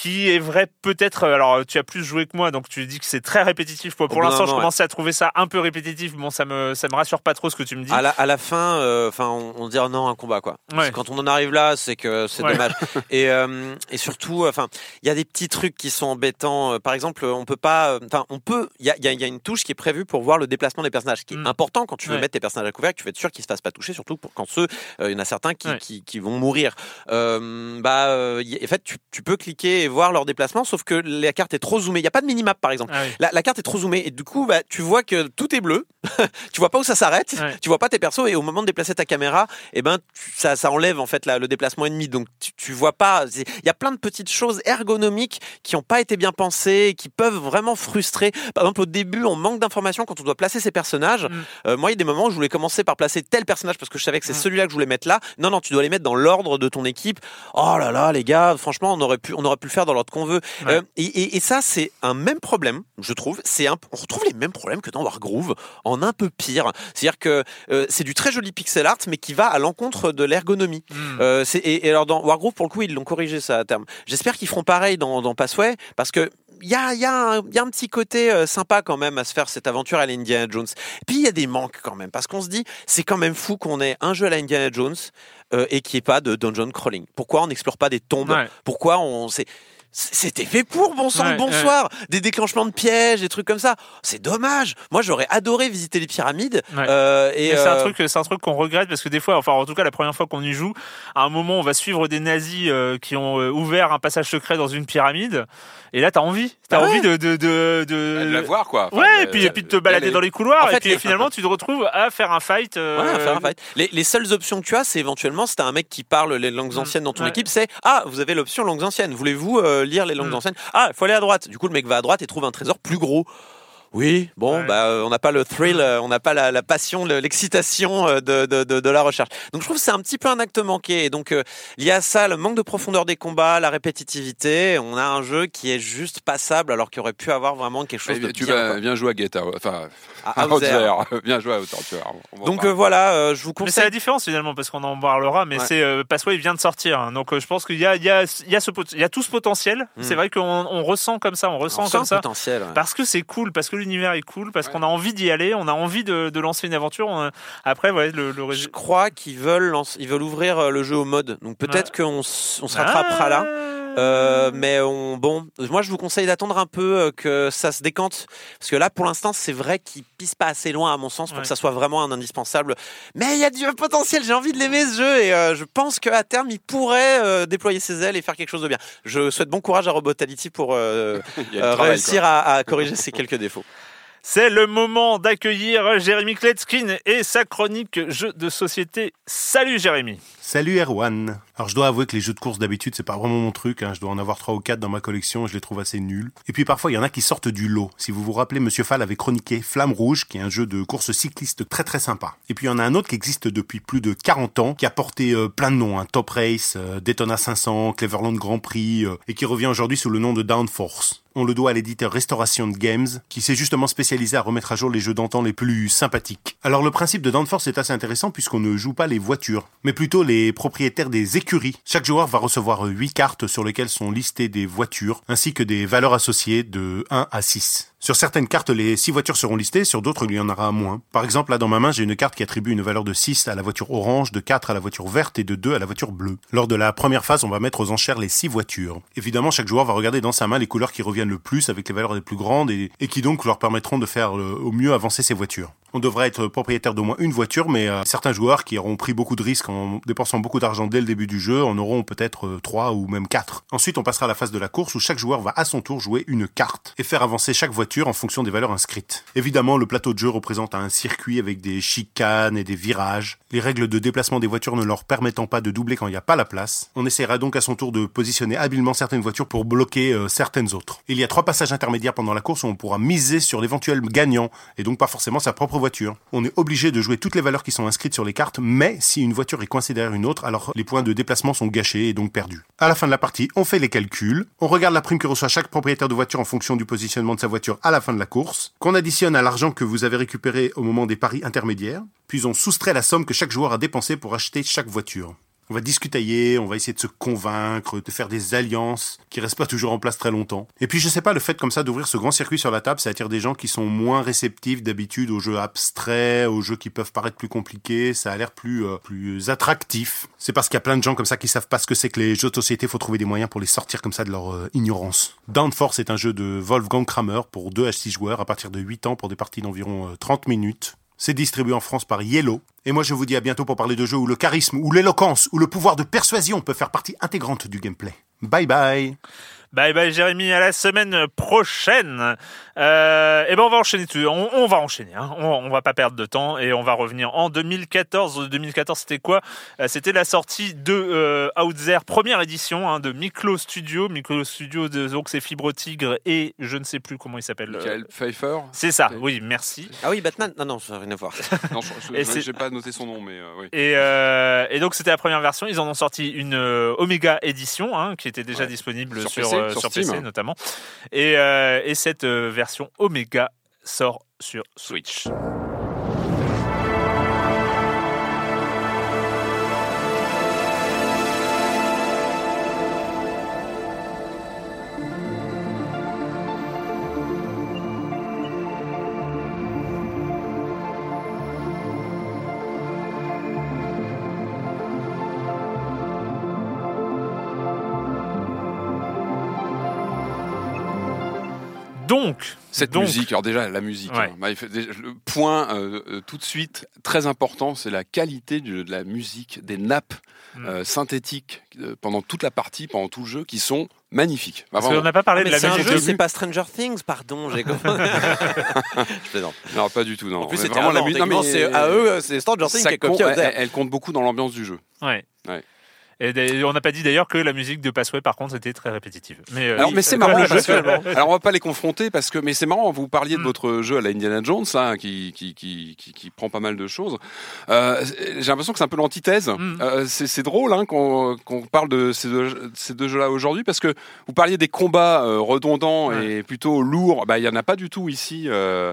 qui est vrai peut-être euh, alors tu as plus joué que moi donc tu dis que c'est très répétitif Moi, pour d'un l'instant je commençais à trouver ça un peu répétitif bon ça me ça me rassure pas trop ce que tu me dis À la, à la fin, euh, enfin, on, on dit oh non un combat quoi. Ouais. Quand on en arrive là, c'est que c'est Ouais. dommage. et, euh, et surtout, enfin, il y a des petits trucs qui sont embêtants. Par exemple, on peut pas, enfin, on peut. Il y a, il y a- il y a une touche qui est prévue pour voir le déplacement des personnages, ce qui est Mm. important quand tu veux mettre tes personnages à couvert, que tu veux être sûr qu'ils se fassent pas toucher, surtout pour quand ceux, euh, il y en a certains qui, qui, qui vont mourir. Bah, y- en fait, tu, tu peux cliquer et voir leur déplacement, sauf que la carte est trop zoomée. Il y a pas de minimap par exemple. Ah oui. La, la carte est trop zoomée et du coup, bah, tu vois que tout est bleu. tu vois pas où ça s'arrête. Ouais. Tu vois pas tes persos et au moment de déplacer ta caméra, eh ben, tu- ça, ça enlève en fait la- le déplacement ennemi. Donc tu, tu vois pas. Il y a plein de petites choses ergonomiques qui ont pas été bien pensées, et qui peuvent vraiment frustrer. Par exemple, au début, on manque d'informations quand on doit placer ses personnages. Mm. Euh, moi, il y a des moments où je voulais commencer par placer tel personnage parce que je savais que c'est Mm. celui-là que je voulais mettre là. Non, non, tu dois les mettre dans l'ordre de ton équipe. Oh là là, les gars, franchement, on aurait pu, on aurait pu le faire dans l'ordre qu'on veut. Ouais. Euh, et, et- et ça, c'est un même problème, je trouve. C'est un, on retrouve les mêmes problèmes que dans Wargroove, en un peu pire. C'est-à-dire que euh, c'est du très joli pixel art, mais qui va à l'encontre de l'ergonomie. Hmm. Euh, et, et alors dans Wargroove, pour le coup, ils l'ont corrigé ça à terme. J'espère qu'ils feront pareil dans, dans Passway, parce que il y a, y, a y a un petit côté euh, sympa quand même à se faire cette aventure à l'Indiana Jones. Puis il y a des manques quand même, parce qu'on se dit, c'est quand même fou qu'on ait un jeu à la Indiana Jones euh, et qu'il n'y ait pas de dungeon crawling. Pourquoi on n'explore pas des tombes? Ouais. Pourquoi on... c'est c'était fait pour, bon sang, Ouais, bonsoir. Des déclenchements de pièges, des trucs comme ça. C'est dommage. Moi, j'aurais adoré visiter les pyramides. Ouais. Euh, et c'est un euh, truc, c'est un truc qu'on regrette parce que des fois, enfin en tout cas la première fois qu'on y joue, à un moment on va suivre des nazis euh, qui ont ouvert un passage secret dans une pyramide, et là t'as envie, t'as Ah ouais. envie de de de, De la voir quoi. Enfin, ouais, de- et puis, et puis de te balader dans les couloirs, En fait, et puis les- finalement tu te retrouves à faire un fight. euh, Ouais, faire un fight. Les, les seules options que tu as, c'est éventuellement, si t'as un mec qui parle les langues Mm, anciennes dans ton ouais. équipe, c'est Ah, vous avez l'option langues anciennes. Voulez-vous euh, lire les langues Mm. anciennes Ah, il faut aller à droite. Du coup, le mec va à droite et trouve un trésor plus gros. Oui, bon, Ouais. bah, euh, on n'a pas le thrill, euh, on n'a pas la, la passion, le- l'excitation euh, de, de, de, de la recherche. Donc, je trouve que c'est un petit peu un acte manqué. Et donc, euh, lié à ça, le manque de profondeur des combats, la répétitivité, on a un jeu qui est juste passable alors qu'il aurait pu avoir vraiment quelque chose Eh, de tu bien, vas quoi. bien jouer à Out. Enfin, À à. Bien joué à tu en Donc euh, voilà, euh, je vous Mais c'est conseille. la différence finalement parce qu'on en parlera, mais Ouais. c'est euh, Passway il vient de sortir, hein. donc euh, je pense qu'il y a il y a il y a ce il y a tout ce potentiel. Mm. C'est vrai qu'on on ressent comme ça, on ressent On comme ça. potentiel. ouais. Parce que c'est cool, parce que l'univers est cool, parce Ouais. qu'on a envie d'y aller, on a envie de, de lancer une aventure. on- Après, ouais, le, le Je crois qu'ils veulent, lancer- ils veulent ouvrir euh, le jeu au mode. Donc peut-être qu'on s- on se rattrapera là. Euh, mais on, bon, moi je vous conseille d'attendre un peu euh, que ça se décante, parce que là pour l'instant c'est vrai qu'il pisse pas assez loin à mon sens pour Ouais. que ça soit vraiment un indispensable. Mais il y a du potentiel, j'ai envie de l'aimer ce jeu et euh, je pense qu'à terme il pourrait euh, déployer ses ailes et faire quelque chose de bien. Je souhaite bon courage à Robotality pour euh, euh, travail, réussir à, à corriger ses quelques défauts. C'est le moment d'accueillir Jérémy Kletskin et sa chronique jeux de société. Salut Jérémy. Salut Erwan. Alors je dois avouer que les jeux de course d'habitude c'est pas vraiment mon truc, hein. je dois en avoir trois ou quatre dans ma collection et je les trouve assez nuls. Et puis parfois il y en a qui sortent du lot. Si vous vous rappelez, Monsieur Fall avait chroniqué Flamme Rouge, qui est un jeu de course cycliste très très sympa. Et puis il y en a un autre qui existe depuis plus de 40 ans, qui a porté euh, plein de noms, hein. Top Race, euh, Daytona 500, Cleverland Grand Prix, euh, et qui revient aujourd'hui sous le nom de Downforce. On le doit à l'éditeur Restoration Games, qui s'est justement spécialisé à remettre à jour les jeux d'antan les plus sympathiques. Alors le principe de Downforce est assez intéressant puisqu'on ne joue pas les voitures, mais plutôt les propriétaires des écuries. Chaque joueur va recevoir 8 cartes sur lesquelles sont listées des voitures, ainsi que des valeurs associées de 1 à 6. Sur certaines cartes, les 6 voitures seront listées, sur d'autres, il y en aura moins. Par exemple, là dans ma main, j'ai une carte qui attribue une valeur de 6 à la voiture orange, de 4 à la voiture verte et de 2 à la voiture bleue. Lors de la première phase, on va mettre aux enchères les 6 voitures. Évidemment, chaque joueur va regarder dans sa main les couleurs qui reviennent le plus avec les valeurs les plus grandes et, qui donc leur permettront de faire euh, au mieux avancer ces voitures. On devrait être propriétaire d'au moins une voiture, mais euh, certains joueurs qui auront pris beaucoup de risques en dépensant beaucoup d'argent dès le début du jeu en auront peut-être euh, trois ou même quatre. Ensuite, on passera à la phase de la course où chaque joueur va à son tour jouer une carte et faire avancer chaque voiture en fonction des valeurs inscrites. Évidemment, le plateau de jeu représente un circuit avec des chicanes et des virages. Les règles de déplacement des voitures ne leur permettant pas de doubler quand il n'y a pas la place. On essaiera donc à son tour de positionner habilement certaines voitures pour bloquer euh, certaines autres. Il y a trois passages intermédiaires pendant la course où on pourra miser sur l'éventuel gagnant et donc pas forcément sa propre voiture. On est obligé de jouer toutes les valeurs qui sont inscrites sur les cartes, mais si une voiture est coincée derrière une autre, alors les points de déplacement sont gâchés et donc perdus. À la fin de la partie, on fait les calculs, on regarde la prime que reçoit chaque propriétaire de voiture en fonction du positionnement de sa voiture à la fin de la course, qu'on additionne à l'argent que vous avez récupéré au moment des paris intermédiaires, puis on soustrait la somme que chaque joueur a dépensée pour acheter chaque voiture. On va discutailler, on va essayer de se convaincre, de faire des alliances qui restent pas toujours en place très longtemps. Et puis je sais pas, le fait comme ça d'ouvrir ce grand circuit sur la table, ça attire des gens qui sont moins réceptifs d'habitude aux jeux abstraits, aux jeux qui peuvent paraître plus compliqués, ça a l'air plus euh, plus attractif. C'est parce qu'il y a plein de gens comme ça qui savent pas ce que c'est que les jeux de société, faut trouver des moyens pour les sortir comme ça de leur euh, ignorance. Downforce est un jeu de Wolfgang Kramer pour 2 à 6 joueurs à partir de 8 ans pour des parties d'environ euh, 30 minutes. C'est distribué en France par Yellow. Et moi, je vous dis à bientôt pour parler de jeux où le charisme, ou l'éloquence, ou le pouvoir de persuasion peut faire partie intégrante du gameplay. Bye bye Bye bye Jérémy, à la semaine prochaine. Euh, et ben on va enchaîner tout. On, on va enchaîner. Hein. On, on va pas perdre de temps et on va revenir en 2014. 2014 c'était quoi? Euh, C'était la sortie de euh, Outzer première édition hein, de Miklo Studio. Miklo Studio de- donc c'est Fibre Tigre et je ne sais plus comment il s'appelle. Michael Euh, Pfeiffer. C'est ça. Oui, merci. Ah oui, Batman Non, non, ça n'a rien à voir. Non, j'ai pas noté son nom, mais euh, oui. Et, euh, et donc c'était la première version. Ils en ont sorti une euh, Omega édition hein, qui était déjà Ouais. disponible Sur sur, PC, euh, sur Steam. PC notamment. Et, euh, et cette euh, version Omega sort sur Switch. Cette donc, musique, alors déjà la musique, Ouais. hein. Bah, le point euh, euh, tout de suite très important, c'est la qualité de la musique, des nappes Mm. euh, synthétiques euh, pendant toute la partie, pendant tout le jeu, qui sont magnifiques. Bah, parce qu'on n'a pas parlé de Mais la c'est un musique. jeu, de- c'est pas Stranger Things, pardon, j'ai compris. Je plaisante. Non, pas du tout. Non. En plus, c'était vraiment la musique. non, mais- c'est à eux, c'est Stranger Things qui compte- copié elle, elle compte beaucoup dans l'ambiance du jeu. Ouais. Ouais. Et on n'a pas dit d'ailleurs que la musique de Passway, par contre, était très répétitive. Mais, euh, Alors, oui, mais c'est comme marrant parce que, alors on va pas les confronter parce que, mais c'est marrant. Vous parliez de Mm. votre jeu à la Indiana Jones, là, qui qui, qui, qui, qui prend pas mal de choses. Euh, J'ai l'impression que c'est un peu l'antithèse. Mm. Euh, c'est drôle hein, qu'on parle de ces deux, ces deux jeux-là aujourd'hui parce que vous parliez des combats euh, redondants et plutôt lourds. Bah, il y en a pas du tout ici. Euh, euh,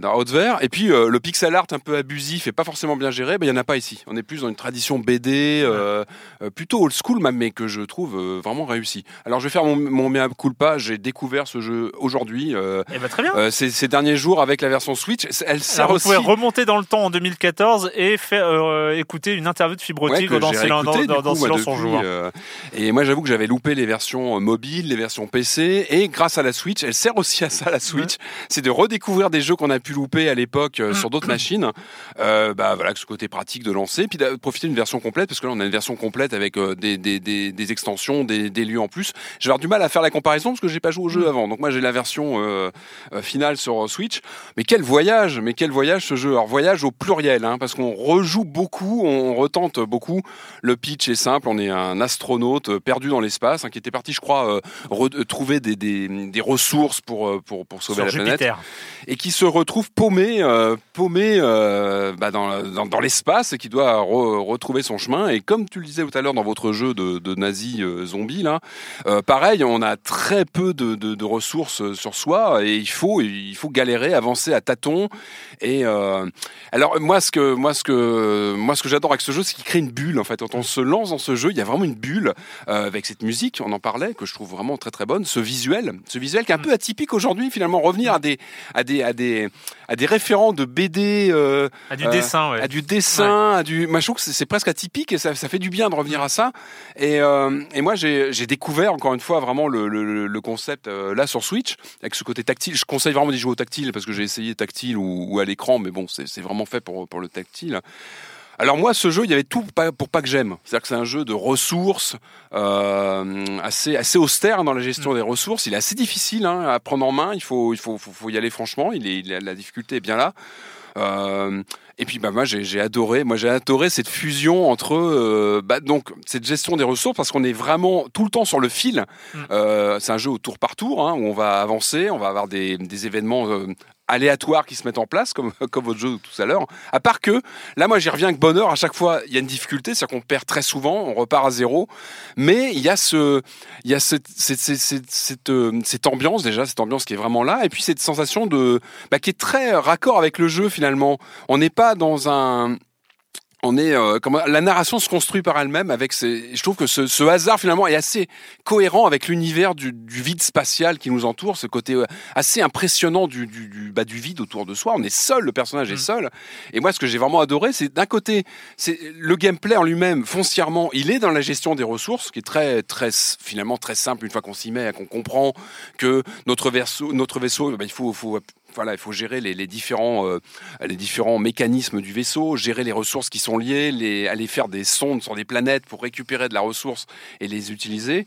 dans Haute-Vert. Et puis euh, le pixel art un peu abusif et pas forcément bien géré, ben, il y en a pas ici. On est plus dans une tradition BD, euh, euh, plutôt old school même, mais que je trouve euh, vraiment réussi. Alors je vais faire mon, mon mea culpa. J'ai découvert ce jeu aujourd'hui, euh, Eh ben, très bien. euh, ces, ces derniers jours avec la version Switch. Elle sert Alors, vous aussi. pouvez remonter dans le temps en 2014 et faire euh, écouter une interview de Fibre Ouais, dans, dans, dans- dans coup, Silence joue. hein. euh, et moi, j'avoue que j'avais loupé les versions euh, mobiles, les versions PC, et grâce à la Switch, elle sert aussi à ça, la Switch, c'est de redécouvrir des jeux qu'on a pu louper à l'époque euh, sur d'autres machines. Euh, bah voilà, que ce côté pratique de lancer, puis de profiter d'une version complète, parce que là, on a une version complète avec euh, des, des, des, des extensions, des, des lieux en plus. J'ai avoir du mal à faire la comparaison parce que j'ai pas joué au jeu avant. Donc moi, j'ai la version finale sur Switch. Mais quel voyage, mais quel voyage ce jeu. Alors voyage au pluriel, hein, parce qu'on rejoue beaucoup, on retente beaucoup. Le pitch est simple, on est un astronaute perdu dans l'espace, hein, qui était parti, je crois, re- trouver des, des, des ressources pour, pour, pour sauver Sur la planète Jupiter. et qui se retrouve paumé, euh, paumé euh, bah, dans, dans, dans l'espace et qui doit re- retrouver son chemin. Et comme tu le disais tout à l'heure dans votre jeu de, de nazis euh, zombies, là, euh, pareil, on a très peu de, de, de ressources sur soi et il faut, il faut galérer, avancer à tâtons. Et alors moi, ce que moi, ce que moi, ce que j'adore avec ce jeu, c'est qu'il crée une bulle. En fait, quand on se lance dans ce jeu, il y a vraiment une bulle avec cette musique. On en parlait que je trouve vraiment très très bonne. Ce visuel, ce visuel qui est un peu atypique aujourd'hui. Finalement, revenir à des à des à des à des référents de BD. euh, À du dessin, ouais. à du dessin, à du. Moi, je trouve que c'est presque atypique et ça, ça fait du bien de revenir à ça. Et, euh, et moi, j'ai découvert encore une fois vraiment le, le, le concept euh, là sur Switch avec ce côté tactile. Je conseille vraiment d'y jouer au tactile parce que j'ai essayé tactile ou, ou à l'écran, mais bon, c'est c'est vraiment fait pour, pour le tactile. Alors moi, ce jeu, il y avait tout pour pas que j'aime. C'est-à-dire que c'est un jeu de ressources euh, assez assez austère dans la gestion des ressources. Il est assez difficile hein, à prendre en main. Il faut il faut, faut, faut y aller franchement. Il est, il est- la difficulté est bien là. Euh, et puis bah moi j'ai adoré, moi j'ai adoré cette fusion entre euh, bah, donc cette gestion des ressources parce qu'on est vraiment tout le temps sur le fil. Mm. Euh, c'est un jeu au tour par tour hein, où on va avancer, on va avoir des, des événements aléatoires qui se mettent en place comme comme votre jeu tout à l'heure. À part que là moi j'y reviens avec bonheur à chaque fois il y a une difficulté, c'est-à-dire qu'on perd très souvent, on repart à zéro, mais il y a ce il y a cette cette, cette, cette, euh, ambiance déjà, cette ambiance qui est vraiment là et puis cette sensation de bah, qui est très raccord avec le jeu finalement. On n'est pas dans un on est euh, comment la narration se construit par elle-même avec ces je trouve que ce, ce hasard finalement est assez cohérent avec l'univers du, du vide spatial qui nous entoure ce côté euh, assez impressionnant du du, du, bah, du vide autour de soi on est seul le personnage est Mm. seul et moi ce que j'ai vraiment adoré c'est d'un côté c'est le gameplay en lui-même foncièrement il est dans la gestion des ressources qui est très très finalement très simple une fois qu'on s'y met qu'on comprend que notre vaisseau notre vaisseau bah, il faut faut voilà, il faut gérer les, différents, euh, les différents mécanismes du vaisseau, gérer les ressources qui sont liées, aller faire des sondes sur des planètes pour récupérer de la ressource et les utiliser.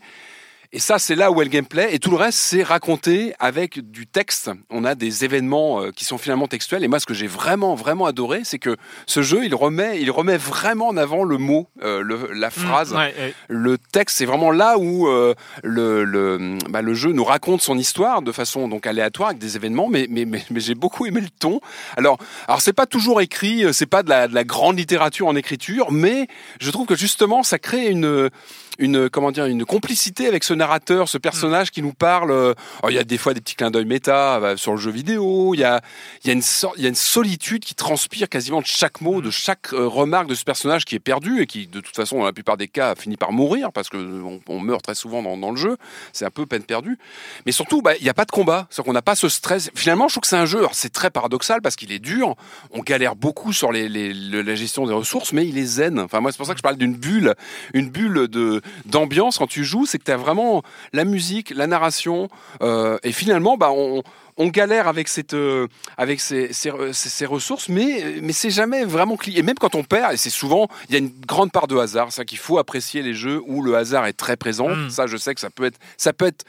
Et ça, c'est là où est le gameplay. Et tout le reste, c'est raconté avec du texte. On a des événements euh, qui sont finalement textuels. Et moi, ce que j'ai vraiment, vraiment adoré, c'est que ce jeu, il remet, il remet vraiment en avant le mot, euh, le, la phrase Mm, ouais, ouais. le texte, c'est vraiment là où euh, le, le, bah, le jeu nous raconte son histoire de façon donc aléatoire avec des événements, mais, mais, mais, mais j'ai beaucoup aimé le ton. Alors, alors c'est pas toujours écrit, euh, c'est pas de la, de la grande littérature en écriture, mais je trouve que justement ça crée une une comment dire une complicité avec ce narrateur, ce personnage qui nous parle. euh, alors, il y a des fois des petits clins d'œil méta bah, sur le jeu vidéo. Il y a il y a une sorte, il y a une solitude qui transpire quasiment de chaque mot, de chaque euh, remarque de ce personnage qui est perdu et qui de toute façon dans la plupart des cas finit par mourir parce que on, on meurt très souvent dans, le jeu. C'est un peu peine perdue. Mais surtout, bah, il n'y a pas de combat, c'est qu'on n'a pas ce stress. Finalement, je trouve que c'est un jeu. C'est très paradoxal parce qu'il est dur. On galère beaucoup sur les, les- le- la gestion des ressources, mais il est zen. Enfin, moi, c'est pour ça que je parle d'une bulle, une bulle de d'ambiance quand tu joues, c'est que tu as vraiment la musique, la narration, euh, et finalement, bah, on on galère avec cette euh, avec ces, ces, ces- ces ressources mais mais c'est jamais vraiment client et même quand on perd et c'est souvent il y a une grande part de hasard c'est qu'il faut apprécier les jeux où le hasard est très présent Mm. ça je sais que ça peut être ça peut être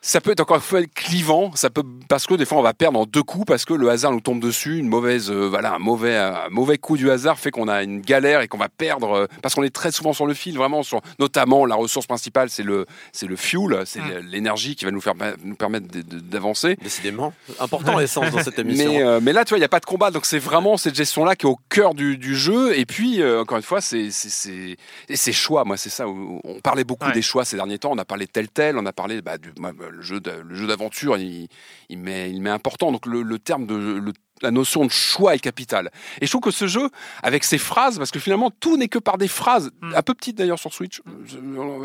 ça peut être encore une fois clivant, ça peut parce que des fois on va perdre en deux coups parce que le hasard nous tombe dessus, une mauvaise euh, voilà un mauvais un mauvais coup du hasard fait qu'on a une galère et qu'on va perdre euh, parce qu'on est très souvent sur le fil vraiment sur notamment la ressource principale c'est le c'est le fuel, c'est Mm. l'énergie qui va nous faire nous permettre d'avancer. Décidément, important l'essence dans cette émission. Mais, euh, mais là, tu vois, il n'y a pas de combat, donc c'est vraiment cette gestion-là qui est au cœur du, du jeu. Et puis, encore une fois, c'est c'est- choix. Moi, c'est ça. On parlait beaucoup Ouais. des choix ces derniers temps. On a parlé de tel tel, on a parlé bah, du, moi, le jeu d'aventure, il, il met, il met important. Donc le, le terme de le- la notion de choix est capitale. Et je trouve que ce jeu, avec ses phrases, parce que finalement tout n'est que par des phrases, Mm. un peu petites d'ailleurs sur Switch. Je,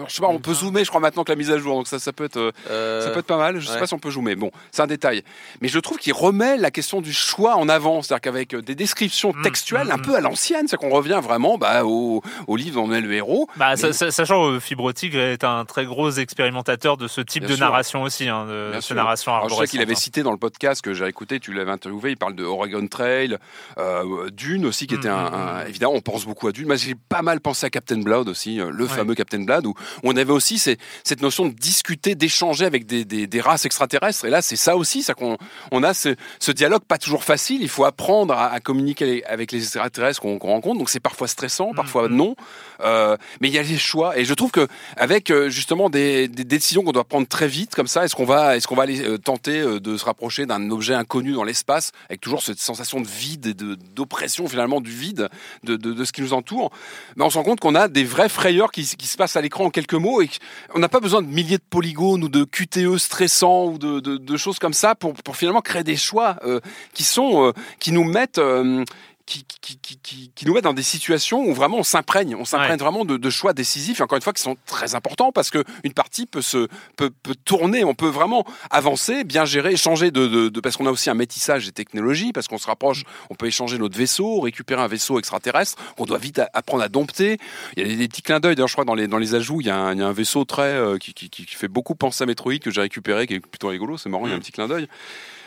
je sais pas, on peut zoomer, je crois maintenant que la mise à jour, donc ça, ça peut être, euh, Euh, ça peut être pas mal. Je sais ouais. pas si on peut zoomer. Bon, c'est un détail. Mais je trouve qu'il remet la question du choix en avant. C'est-à-dire qu'avec euh, des descriptions textuelles un peu à l'ancienne, c'est qu'on revient vraiment bah, au, au livre dont on est le héros. Bah, sachant que Fibre Tigre est un très gros expérimentateur de ce type Bien de sûr. narration aussi, hein, de ce narration Alors, je sais qu'il avait hein. cité dans le podcast que j'ai écouté, tu l'avais interviewé, il parle de Oregon Trail, euh, Dune aussi, qui était un, Mhm. un- Évidemment, on pense beaucoup à Dune. Moi, j'ai pas mal pensé à Captain Blood aussi, euh, le Ouais. fameux Captain Blood, où, on avait aussi ces- cette notion de discuter, d'échanger avec des, des- des races extraterrestres. Et là, c'est ça aussi, ça qu'on on a ce, ce dialogue pas toujours facile. Il faut apprendre à, à communiquer avec les extraterrestres qu'on rencontre. Donc, c'est parfois stressant, parfois non. Euh, mais il y a les choix. Et je trouve que avec justement des, des décisions qu'on doit prendre très vite, comme ça, est-ce qu'on va, est-ce qu'on va aller tenter de se rapprocher d'un objet inconnu dans l'espace, avec toujours cette sensation de vide et d'oppression finalement du vide de, de, ce qui nous entoure. Mais on se rend compte qu'on a des vraies frayeurs qui, qui se passent à l'écran en quelques mots et on n'a pas besoin de milliers de polygones ou de QTE stressants ou de, de, de choses comme ça pour, pour finalement créer des choix euh, qui sont euh, qui nous mettent euh, qui, qui, qui, qui, qui nous mettent dans des situations où vraiment on s'imprègne, on s'imprègne vraiment de, de choix décisifs, et encore une fois, qui sont très importants parce que une partie peut se peut, peut tourner, on peut vraiment avancer, bien gérer, changer de, de, de- parce qu'on a aussi un métissage des technologies, parce qu'on se rapproche, on peut échanger notre vaisseau, récupérer un vaisseau extraterrestre, qu'on doit vite apprendre à dompter. Il y a des, petits clins d'œil, d'ailleurs, je crois dans les dans les ajouts, il y a un, il y a un vaisseau très euh, qui, fait beaucoup penser à Metroid que j'ai récupéré, qui est plutôt rigolo, c'est marrant, il y a un petit clin d'œil.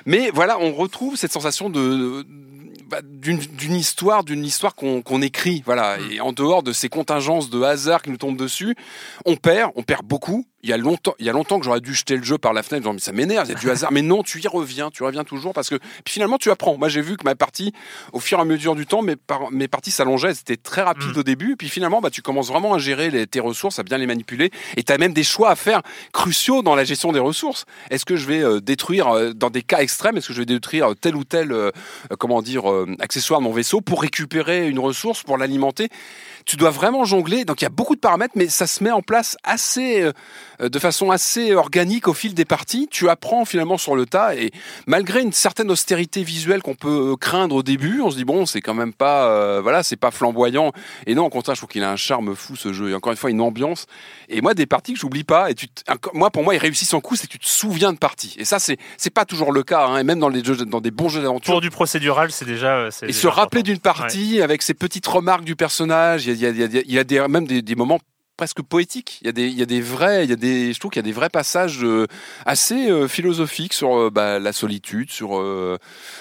Mais voilà, on retrouve cette sensation de bah, d'une histoire, d'une histoire qu'on écrit, voilà. Et en dehors de ces contingences de hasard qui nous tombent dessus, on perd, on perd beaucoup. Il y a longtemps, il y a longtemps que j'aurais dû jeter le jeu par la fenêtre. Genre, mais ça m'énerve, il y a du hasard. Mais non, tu y reviens, tu reviens toujours parce que puis finalement tu apprends. Moi, j'ai vu que ma partie, au fur et à mesure du temps, mes, par- mes parties s'allongeaient. C'était très rapide Mm. au début. Puis finalement, bah, tu commences vraiment à gérer les- tes ressources, à bien les manipuler. Et tu as même des choix à faire cruciaux dans la gestion des ressources. Est-ce que je vais euh, détruire, euh, dans des cas extrêmes, est-ce que je vais détruire tel ou tel, euh, comment dire, accessoire de mon vaisseau pour récupérer une ressource, pour l'alimenter tu dois vraiment jongler. Donc il y a beaucoup de paramètres, mais ça se met en place assez, euh, de façon assez organique au fil des parties. Tu apprends finalement sur le tas et malgré une certaine austérité visuelle qu'on peut euh, craindre au début, on se dit bon, c'est quand même pas, euh, voilà, c'est pas flamboyant. Et non, au contraire, je trouve qu'il a un charme fou ce jeu. Et encore une fois, une ambiance. Et moi, des parties que j'oublie pas. Et tu, moi, pour moi, il réussit son coup, c'est que tu te souviens de parties. Et ça, c'est, c'est pas toujours le cas. Hein, et même dans les jeux, dans des bons jeux d'aventure. Pour du procédural, c'est déjà. euh, Et déjà se rappeler d'une partie avec ses petites remarques du personnage, il y a, il y a- il y a- il y a des, même des, des moments presque poétiques. Il y a des, il y a des vrais, il y a des, je trouve qu'il y a des vrais passages euh, assez euh, philosophiques sur euh, bah, la solitude, sur.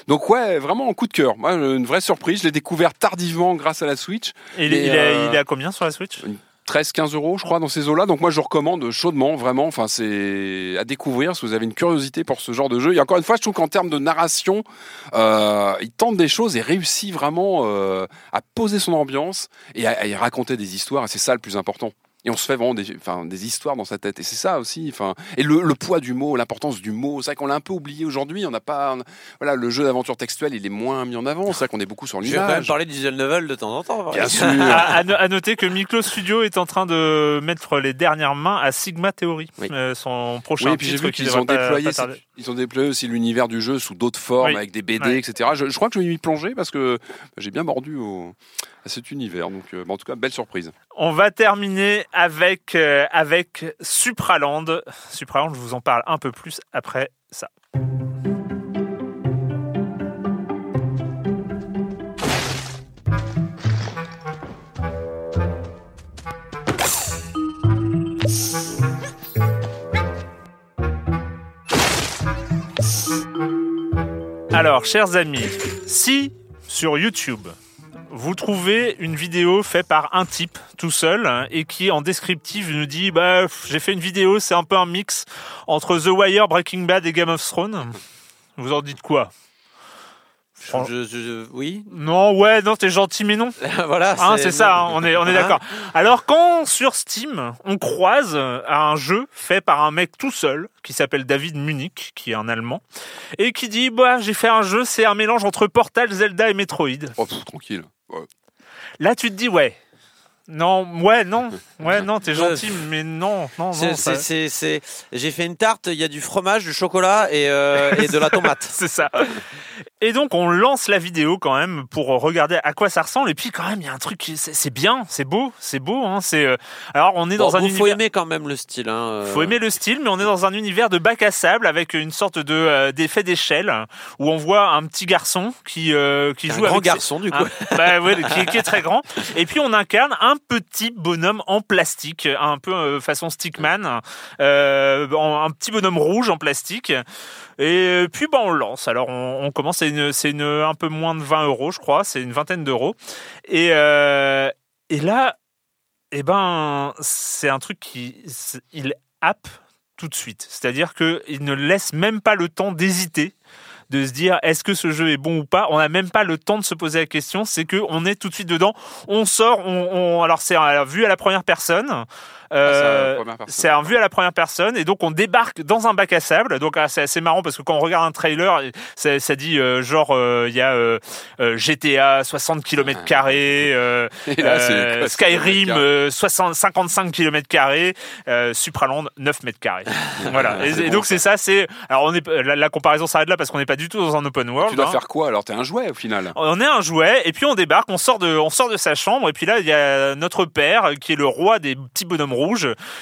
Donc ouais, vraiment un coup de cœur. Moi, une vraie surprise. Je l'ai découvert tardivement grâce à la Switch. Et est- il est à combien sur la Switch? 13-15 euros, je crois, dans ces eaux-là. Donc moi, je recommande chaudement, vraiment. Enfin, c'est à découvrir si vous avez une curiosité pour ce genre de jeu. Et encore une fois, je trouve qu'en termes de narration, euh, il tente des choses et réussit vraiment euh, à poser son ambiance et à, à y raconter des histoires. Et c'est ça le plus important. Et on se fait vraiment des, enfin, des histoires dans sa tête. Et c'est ça aussi. Enfin, et le, le poids du mot, l'importance du mot. C'est vrai qu'on l'a un peu oublié aujourd'hui. On n'a pas, on- voilà, le jeu d'aventure textuelle, il est moins mis en avant. C'est vrai qu'on est beaucoup sur Je vais quand même l'image. parler de visual novel de temps en temps. Bien sûr. à, à no- à noter que Miklo Studio est en train de mettre les dernières mains à Sigma Theory, Oui. euh, son prochain Oui, et puis j'ai titre qu'ils devrait ont pas- déployé, pas ils ont déployé aussi l'univers du jeu sous d'autres formes, Oui. avec des BD, Ouais. etc. Je, je crois que je vais m'y plonger parce que j'ai bien mordu au- à cet univers. Donc, euh, en tout cas, belle surprise. On va terminer avec, euh, avec Supraland. Supraland, je vous en parle un peu plus après ça. Alors, chers amis, si sur YouTube, vous trouvez une vidéo faite par un type tout seul et qui en descriptif nous dit bah j'ai fait une vidéo c'est un peu un mix entre The Wire, Breaking Bad et Game of Thrones. Vous en dites quoi? Je- je- je- oui, Non ouais non t'es gentil mais non. voilà. Hein, c'est ça hein, on est on est Hein d'accord. Alors quand sur Steam on croise un jeu fait par un mec tout seul qui s'appelle David Munich qui est un Allemand et qui dit bah j'ai fait un jeu c'est un mélange entre Portal, Zelda et Metroid. Oh, pff, tranquille. Ouais. Là, tu te dis, ouais, Non, ouais, non, ouais, non, t'es gentil, mais non, non, non. C'est- ça- c'est- c'est- c'est- J'ai fait une tarte, il y a du fromage, du chocolat et, euh, et de la tomate. C'est ça. Et donc on lance la vidéo quand même pour regarder à quoi ça ressemble. Et puis quand même il y a un truc, c'est bien, c'est beau, c'est beau. Hein, c'est euh, alors on est dans Bon, un bon, faut univers. aimer quand même le style. Hein, euh. Faut aimer le style, mais on est dans un univers de bac à sable avec une sorte de euh, d'effet d'échelle où on voit un petit garçon qui euh, qui Un joue grand avec ses- garçon du coup. un- bah ouais, qui, est- qui est très grand. Et puis on incarne un petit bonhomme en plastique, un peu euh, façon Stickman, euh, un petit bonhomme rouge en plastique. Et puis bah on lance. Alors on, commence, c'est une, une un peu moins de 20 euros, je crois, c'est une vingtaine d'euros. Et euh, et là, eh ben c'est un truc qui il happe tout de suite. C'est-à-dire que il ne laisse même pas le temps d'hésiter de se dire est-ce que ce jeu est bon ou pas? On n'a même pas le temps de se poser la question. C'est que on est tout de suite dedans. On sort. On, on- alors c'est un- vu à la première personne. Euh, Ah, c'est personne. c'est un vu à la première personne et donc on débarque dans un bac à sable. Donc ah, c'est assez marrant parce que quand on regarde un trailer, ça, ça dit euh, genre euh, il y a euh, euh, GTA 60 km carrés, euh, euh, Skyrim c'est euh, 60 55 km carrés, euh, Supraland 9 mètres carrés. voilà. Et, donc c'est ça. C'est alors on est la, la comparaison s'arrête là parce qu'on n'est pas du tout dans un open world. Tu dois hein. faire quoi alors? T'es un jouet au final On est un jouet et puis on débarque, on sort de, on sort de sa chambre et puis là il y a notre père qui est le roi des petits bonhommes rouges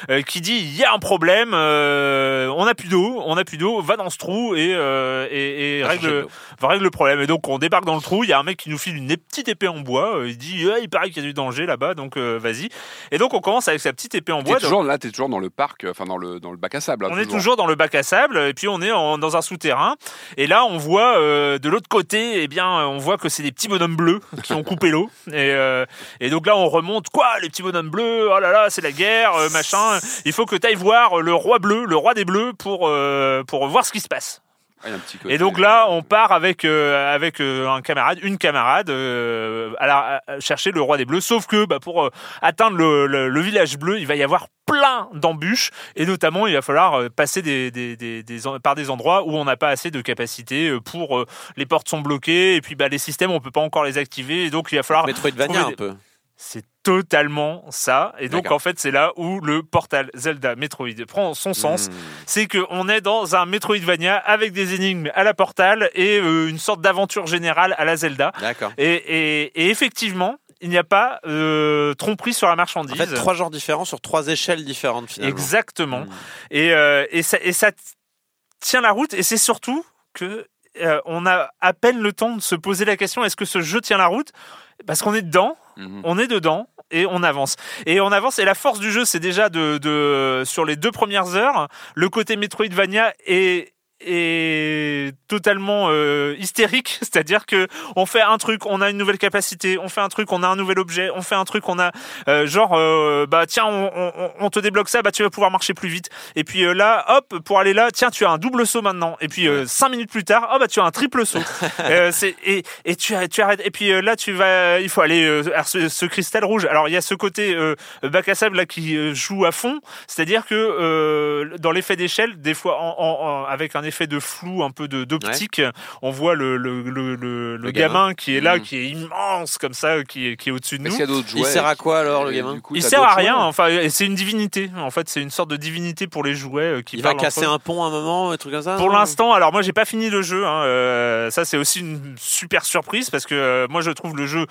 euh, qui dit il y a un problème, euh, on n'a plus d'eau, on n'a plus d'eau, va dans ce trou et, euh, et, et de règle, le problème. Et donc on débarque dans le trou, il y a un mec qui nous file une petite épée en bois, il dit il paraît qu'il y a du danger là-bas donc vas-y. Et donc on commence avec sa petite épée en bois. toujours là, t'es toujours dans le parc, enfin dans le dans le bac à sable. là, On est toujours dans le bac à sable et puis on est en- dans un souterrain et là on voit euh, de l'autre côté eh bien on voit que c'est des petits bonhommes bleus qui ont coupé l'eau et, euh, et donc là on remonte quoi les petits bonhommes bleus oh là là c'est la guerre euh, machin il faut que tu ailles voir le roi bleu le roi des bleus pour euh, pour voir ce qui se passe Ah, et donc là, on part avec euh, avec euh, un camarade, une camarade, euh, à, la- à chercher le roi des bleus. Sauf que bah, pour euh, atteindre le, le- le village bleu, il va y avoir plein d'embûches et notamment il va falloir euh, passer des, des- des- des en- par des endroits où on n'a pas assez de capacité euh, pour euh, les portes sont bloquées et puis bah, les systèmes on peut pas encore les activer et donc il va falloir Metroidvania un peu. c'est totalement ça. Et donc, en fait, c'est là où le portal Zelda Metroid prend son sens. Mmh. C'est qu'on est dans un Metroidvania avec des énigmes à la portal et euh, une sorte d'aventure générale à la Zelda. D'accord. Et, et- et effectivement, il n'y a pas euh, tromperie sur la En marchandise. fait, trois genres différents sur trois échelles différentes finalement. Exactement. Mmh. Et, euh, et, ça, et ça tient la route. Et c'est surtout que euh, on a à peine le temps de se poser la question est-ce que ce jeu tient la route? Parce qu'on est dedans, Mhm. on est dedans et on avance. Et on avance. Et la force du jeu, c'est déjà de, de sur les deux premières heures, le côté Metroidvania est est totalement euh, hystérique, c'est-à-dire que on fait un truc, on a une nouvelle capacité, on fait un truc, on a un nouvel objet, on fait un truc, on a euh, genre euh, bah tiens on, on- on te débloque ça, bah tu vas pouvoir marcher plus vite. Et puis là hop pour aller là, tiens tu as un double saut maintenant. Et puis cinq minutes plus tard, oh bah tu as un triple saut. C'est et, et tu arrêtes. Et puis là tu vas, il faut aller ce, ce cristal rouge. Alors il y a ce côté bac à sable là qui joue à fond, c'est-à-dire que dans l'effet d'échelle, des fois en, en- en- avec un effet de flou, un peu d'optique, on voit le le, le, le- le gamin. gamin qui est là, Mhm. qui est immense comme ça, qui est qui est au-dessus de nous. Il sert à quoi alors le gamin coup, Il sert à rien, jouets enfin, c'est une divinité. En fait, c'est une sorte de divinité pour les jouets euh, qui Il va casser un pont à un moment, un truc comme ça Pour l'instant, alors moi j'ai pas fini le jeu. hein, euh, ça c'est aussi une super surprise parce que euh, moi je trouve le jeu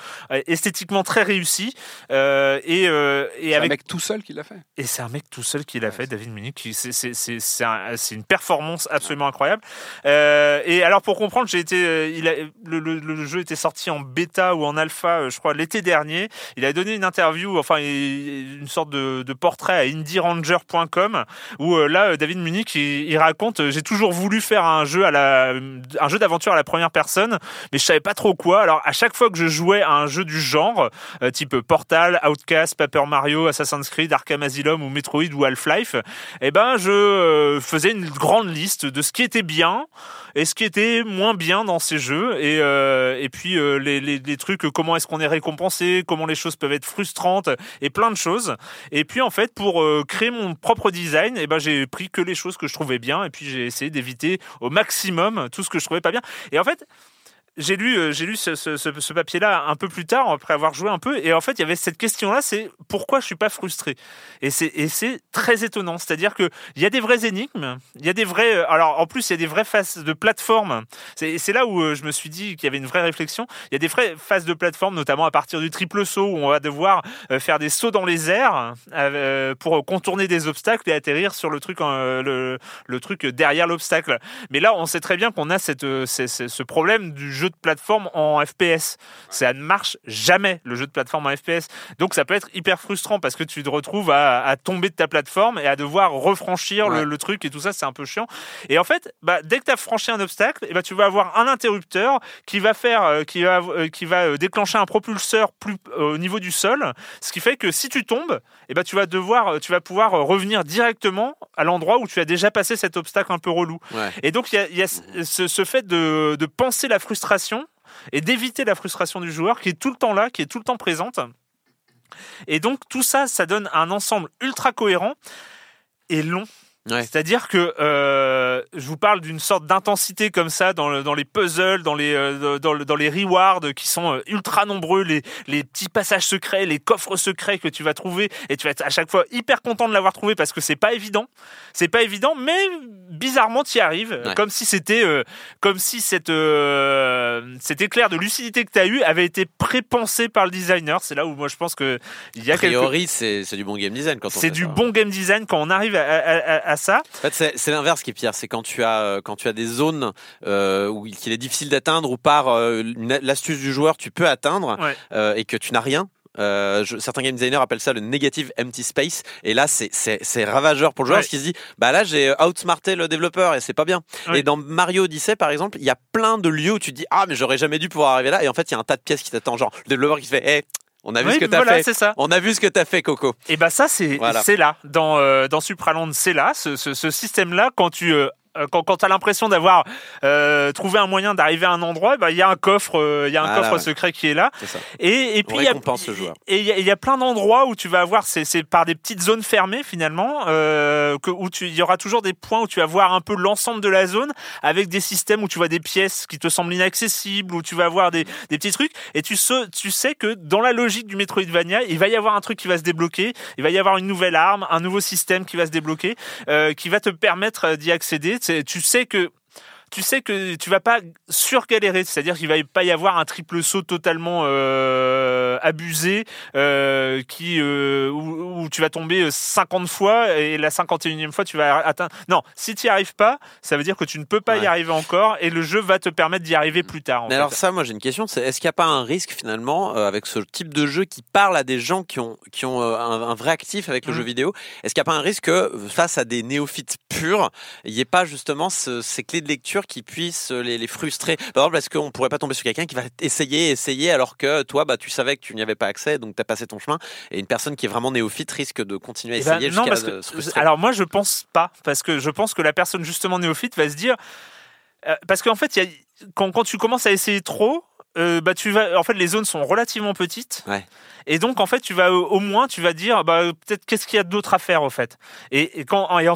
esthétiquement très réussi euh, et, euh, et C'est un avec mec tout seul qui l'a fait. et c'est un mec tout seul qui l'a fait, David Munich. qui- C'est c'est- c'est- c'est un- c'est une performance absolument incroyable. Euh, et alors pour comprendre, j'ai été, euh, le, jeu était sorti en bêta ou en alpha, euh, je crois l'été dernier. Il a donné une interview, enfin une sorte de, portrait à indieranger.com où là David Munich il, raconte j'ai toujours voulu faire un jeu à la un jeu d'aventure à la première personne, mais je savais pas trop quoi. Alors à chaque fois que je jouais à un jeu du genre, type Portal, Outcast, Paper Mario, Assassin's Creed, Arkham Asylum ou Metroid ou Half-Life, eh ben je faisais une grande liste de ce qui était bien et ce qui était moins bien dans ces jeux et euh, et puis euh, les, les, trucs comment est-ce qu'on est récompensé, comment les choses peuvent être frustrantes et plein de choses. Et puis en fait pour euh, créer mon propre design, eh ben j'ai pris que les choses que je trouvais bien et puis j'ai essayé d'éviter au maximum tout ce que je trouvais pas bien. Et en fait j'ai lu, euh, j'ai lu ce, ce- papier-là un peu plus tard, après avoir joué un peu, et en fait, il y avait cette question-là, c'est pourquoi je suis pas frustré? Et c'est très étonnant, c'est-à-dire que il y a des vraies énigmes, il y a des vrais, euh, alors en plus, il y a des vraies phases de plateforme. C'est là où euh, je me suis dit qu'il y avait une vraie réflexion. Il y a des vraies phases de plateforme, notamment à partir du triple saut, où on va devoir faire des sauts dans les airs pour contourner des obstacles et atterrir sur le truc, le, le truc derrière l'obstacle. Mais là, on sait très bien qu'on a cette, ce problème du jeu de plateforme en FPS. Ça ne marche jamais, le jeu de plateforme en FPS. Donc ça peut être hyper frustrant parce que tu te retrouves à, à tomber de ta plateforme et à devoir refranchir le, Ouais. le truc et tout ça, c'est un peu chiant. Et en fait, bah, dès que tu as franchi un obstacle, eh ben, tu vas avoir un interrupteur qui va faire, euh, qui va, euh, qui va euh, déclencher un propulseur plus euh, au niveau du sol, ce qui fait que si tu tombes, eh ben, tu vas devoir, tu vas pouvoir revenir directement à l'endroit où tu as déjà passé cet obstacle un peu relou. Ouais. Et donc, il y a, il y a ce, ce fait de, de penser la frustration et d'éviter la frustration du joueur qui est tout le temps là, qui est tout le temps présente. Et donc, tout ça, ça donne un ensemble ultra cohérent et long. Ouais. C'est-à-dire que euh, je vous parle d'une sorte d'intensité comme ça dans, le- dans les puzzles, dans les, euh, dans, le- dans les rewards qui sont euh, ultra nombreux, les, les petits passages secrets, les coffres secrets que tu vas trouver et tu vas être à chaque fois hyper content de l'avoir trouvé parce que c'est pas évident. C'est pas évident, mais bizarrement tu y arrives. Ouais. Comme si c'était, euh, comme si cette, cet éclair de lucidité que tu as eu avait été prépensé par le designer. C'est là où moi je pense que il y a A priori, c'est c'est du bon game design quand on c'est du ça. bon game design quand on arrive à, à- à- à ça. En fait, c'est- l'inverse qui est pire. C'est quand tu as euh, quand tu as des zones euh, où il qu'il est difficile d'atteindre ou par euh, l'astuce du joueur tu peux atteindre Ouais. euh, et que tu n'as rien. Euh, je- certains game designers appellent ça le negative empty space et là c'est ravageur pour le joueur Ouais. parce qu'il se dit bah là j'ai outsmarté le développeur et c'est pas bien Ouais. et dans Mario Odyssey par exemple il y a plein de lieux où tu te dis ah mais j'aurais jamais dû pouvoir arriver là et en fait il y a un tas de pièces qui t'attendent genre le développeur qui se fait Eh, on a vu Oui, ce que t'as voilà, fait c'est ça. on a vu ce que t'as fait Coco Et bah ça c'est Voilà. c'est là dans euh, dans Supraland c'est là ce, ce, ce système là quand tu euh, euh, quand, quand tu as l'impression d'avoir euh, trouvé un moyen d'arriver à un endroit, bah, il y a un coffre, euh, il y a un Voilà, coffre ouais. secret qui est là. c'est ça Et, et puis il y a-. Et il y, y plein d'endroits où tu vas avoir, c'est c'est par des petites zones fermées finalement, euh, que, où tu, il y aura toujours des points où tu vas voir un peu l'ensemble de la zone avec des systèmes où tu vois des pièces qui te semblent inaccessibles, où tu vas avoir des, des petits trucs. Et tu sais, tu sais que dans la logique du Metroidvania, il va y avoir un truc qui va se débloquer, il va y avoir une nouvelle arme, un nouveau système qui va se débloquer, euh, qui va te permettre euh, d'y accéder. Tu sais que tu sais que tu vas pas surgalérer, c'est-à-dire qu'il va pas y avoir un triple saut totalement euh, abusé euh, qui euh, où, où tu vas tomber 50 fois et la 51e fois tu vas atteindre. Non, si tu n'y arrives pas, ça veut dire que tu ne peux pas y arriver encore et le jeu va te permettre d'y arriver plus tard. en Mais fait. alors ça, moi j'ai une question, c'est est-ce qu'il n'y a pas un risque finalement avec ce type de jeu qui parle à des gens qui ont qui ont un, un vrai actif avec le jeu vidéo Est-ce qu'il n'y a pas un risque que face à des néophytes purs, il n'y ait pas justement ce- ces clés de lecture qui puissent les, les frustrer Par exemple, est-ce qu'on pourrait pas tomber sur quelqu'un qui va essayer, essayer alors que toi, bah tu savais que tu n'y avais pas accès, donc tu as passé ton chemin, et une personne qui est vraiment néophyte risque de continuer à Eh ben, essayer non, jusqu'à parce la- que, se frustrer. alors moi je pense pas, parce que je pense que la personne justement néophyte va se dire, euh, parce qu'en fait, il y a- quand, quand tu commences à essayer trop, euh, bah tu vas, en fait, les zones sont relativement petites, Ouais. Et donc en fait, tu vas au au moins, tu vas dire, bah peut-être qu'est-ce qu'il y a d'autre à faire au fait, et, et quand et en,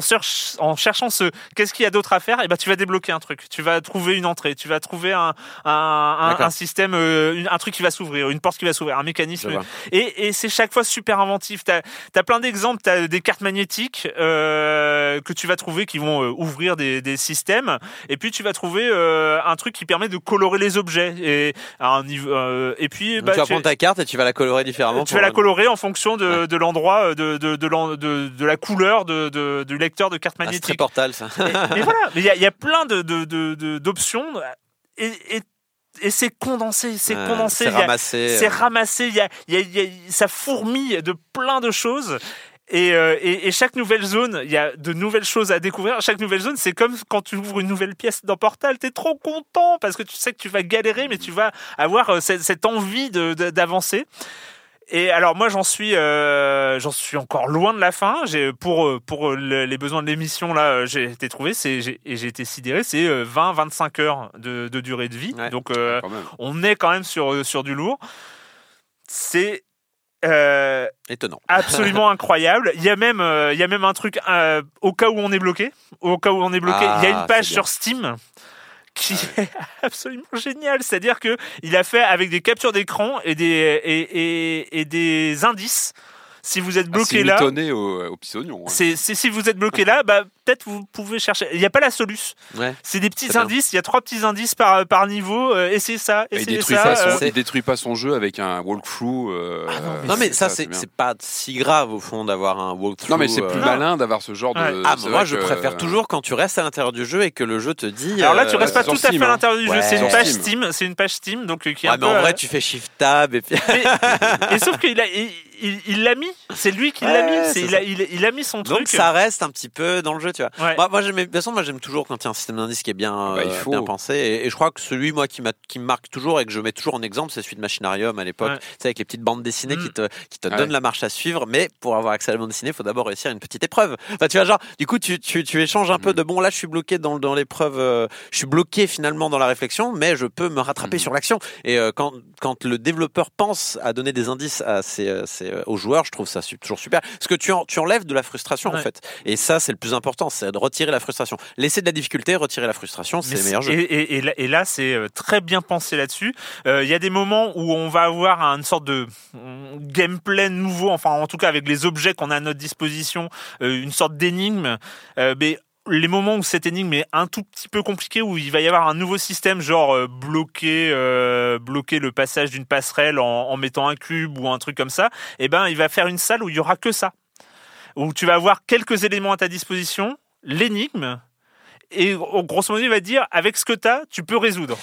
en cherchant ce qu'est-ce qu'il y a d'autre à faire, et bah tu vas débloquer un truc, tu vas trouver une entrée, tu vas trouver un un, un- système, euh, un truc qui va s'ouvrir, une porte qui va s'ouvrir, un mécanisme et, et c'est chaque fois super inventif. T'as as plein d'exemples. T'as des cartes magnétiques euh, que tu vas trouver qui vont euh, ouvrir des, des systèmes. Et puis tu vas trouver euh, un truc qui permet de colorer les objets. Et à un niveau. euh, et puis bah, tu vas tu, prendre ta carte et tu vas la colorer différemment. Tu vas la colorer en fonction de, Ouais. de l'endroit, de, de, de, de, de la couleur de, de- du lecteur de carte Ah, c'est magnétique. portal ça. mais, voilà, il y a, il y a plein de, de, de- de- d'options. Et, et, et c'est condensé, c'est condensé. C'est ramassé. c'est euh, ramassé, il y a, y a- il y a- ça fourmille de plein de choses. Et, euh, et, et chaque nouvelle zone, il y a de nouvelles choses à découvrir. Chaque nouvelle zone, c'est comme quand tu ouvres une nouvelle pièce dans Portal. T'es trop content parce que tu sais que tu vas galérer, mais tu vas avoir euh, cette, cette envie de- de- d'avancer. Et alors moi j'en suis euh, j'en suis encore loin de la fin. J'ai pour euh, pour le- les besoins de l'émission là, euh, j'ai été trouvé c'est et j'ai été sidéré, c'est 20 25 heures de, de durée de vie. Ouais. Donc euh, même. on est quand même sur sur du lourd. C'est euh, Étonnant. absolument incroyable. Il y a même, euh, il y a même un truc euh, au cas où on est bloqué. Au cas où on est bloqué, Ah, il y a une page sur Steam qui est absolument génial. C'est-à-dire que il a fait avec des captures d'écran et des et, et- et des indices. Si vous êtes bloqué là, au, hein. c'est- si vous êtes bloqué là, bah peut-être vous pouvez chercher. Il n'y a pas la soluce. Ouais. C'est des petits C'est indices. Il y a trois petits indices par par niveau. Euh, essayez ça. Et il détruit, ça. pas son, euh, il détruit pas son jeu avec un walkthrough. euh, Non mais ça c'est c'est c'est pas si grave au fond d'avoir un walkthrough. Non mais c'est euh, plus malin d'avoir ce genre de. Ouais. Ah, c'est moi je préfère toujours quand tu restes à l'intérieur du jeu et que le jeu te dit. Alors là, tu euh, restes pas tout à fait Steam, à hein. l'intérieur du jeu. Ouais. C'est une page Steam. Steam. C'est une page Steam, donc euh, qui un mais peu. en euh, vrai, tu fais shift tab et puis. mais- et sauf qu'il a, il- il il l'a mis. C'est lui qui l'a mis. C'est- c'est il, ça. a, il, il a mis son Donc truc. ça reste un petit peu dans le jeu, tu vois. Ouais. Moi, de toute façon, moi j'aime toujours quand il y a un système d'indice qui est bien, Bah, il euh, faut. bien pensé. Et, et je crois que celui moi qui, me marque toujours et que je mets toujours en exemple, c'est celui de Machinarium à l'époque. Ouais. Tu sais, avec les petites bandes dessinées Mm. qui te, qui te Ouais. donnent la marche à suivre. Mais pour avoir accès à la bande dessinée, il faut d'abord réussir une petite épreuve. Enfin, tu vois, genre, du coup, tu, tu, tu échanges un peu Mm. de bon, là, je suis bloqué dans, dans l'épreuve, euh, je suis bloqué finalement dans la réflexion, mais je peux me rattraper Mm. sur l'action. Et euh, quand, quand le développeur pense à donner des indices à ses, euh, ses, euh, aux joueurs, je trouve ça su- toujours super. Parce que tu, en- tu enlèves de la frustration, en fait. Et ça, c'est le plus important, c'est de retirer la frustration. Laisser de la difficulté, retirer la frustration, c'est le meilleur jeu. Et, et- et là, et là, c'est euh, très bien pensé là-dessus. Euh, Il y a des moments où on va avoir une sorte de mm, gameplay nouveau, enfin en tout cas avec les objets qu'on a à notre disposition, euh, une sorte d'énigme. Euh, mais les moments où cette énigme est un tout petit peu compliquée, où il va y avoir un nouveau système, genre euh, bloquer, euh, bloquer le passage d'une passerelle en, en mettant un cube ou un truc comme ça, eh ben il va faire une salle où il y aura que ça, où tu vas avoir quelques éléments à ta disposition, l'énigme, et gros- grosso modo il va dire avec ce que tu as, tu peux résoudre.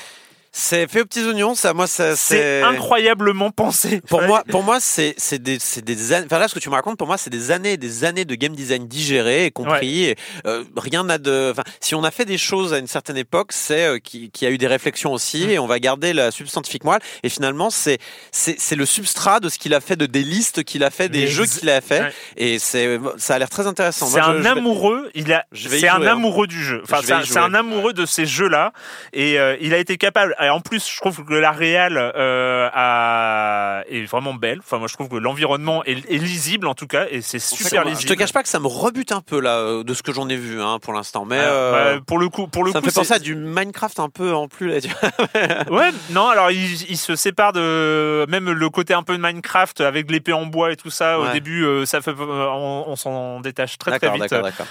C'est fait aux petits oignons, ça, moi, ça, C'est incroyablement pensé. Pour moi, pour moi, c'est c'est des c'est des années. Enfin là, ce que tu me racontes, pour moi, c'est des années, et des années de game design digéré et compris. Et, euh, rien n'a de. Enfin, si on a fait des choses à une certaine époque, c'est euh, qui qui a eu des réflexions aussi, Mm. et on va garder la substantifique moelle. Et finalement, c'est c'est c'est le substrat de ce qu'il a fait, de des listes qu'il a fait, des jeux qu'il a fait. Ouais. Et c'est ça a l'air très intéressant. C'est je- un je vais- amoureux, il a, c'est un hein. amoureux du jeu. Enfin, Je c'est un, amoureux de ces jeux-là, et euh, il a été capable. Et en plus, je trouve que la réal euh, a- est vraiment belle. Enfin, moi, je trouve que l'environnement est, est lisible en tout cas, et c'est super Je lisible. te cache pas que ça me rebute un peu là euh, de ce que j'en ai vu hein, pour l'instant, mais Ah, euh, bah, pour le coup, pour le ça coup, me fait penser c'est- à du Minecraft un peu en plus là. Ouais, non, alors il, il se sépare de même le côté un peu de Minecraft avec l'épée en bois et tout ça. Au début, ça fait, on, on s'en détache très très vite. d'accord, d'accord.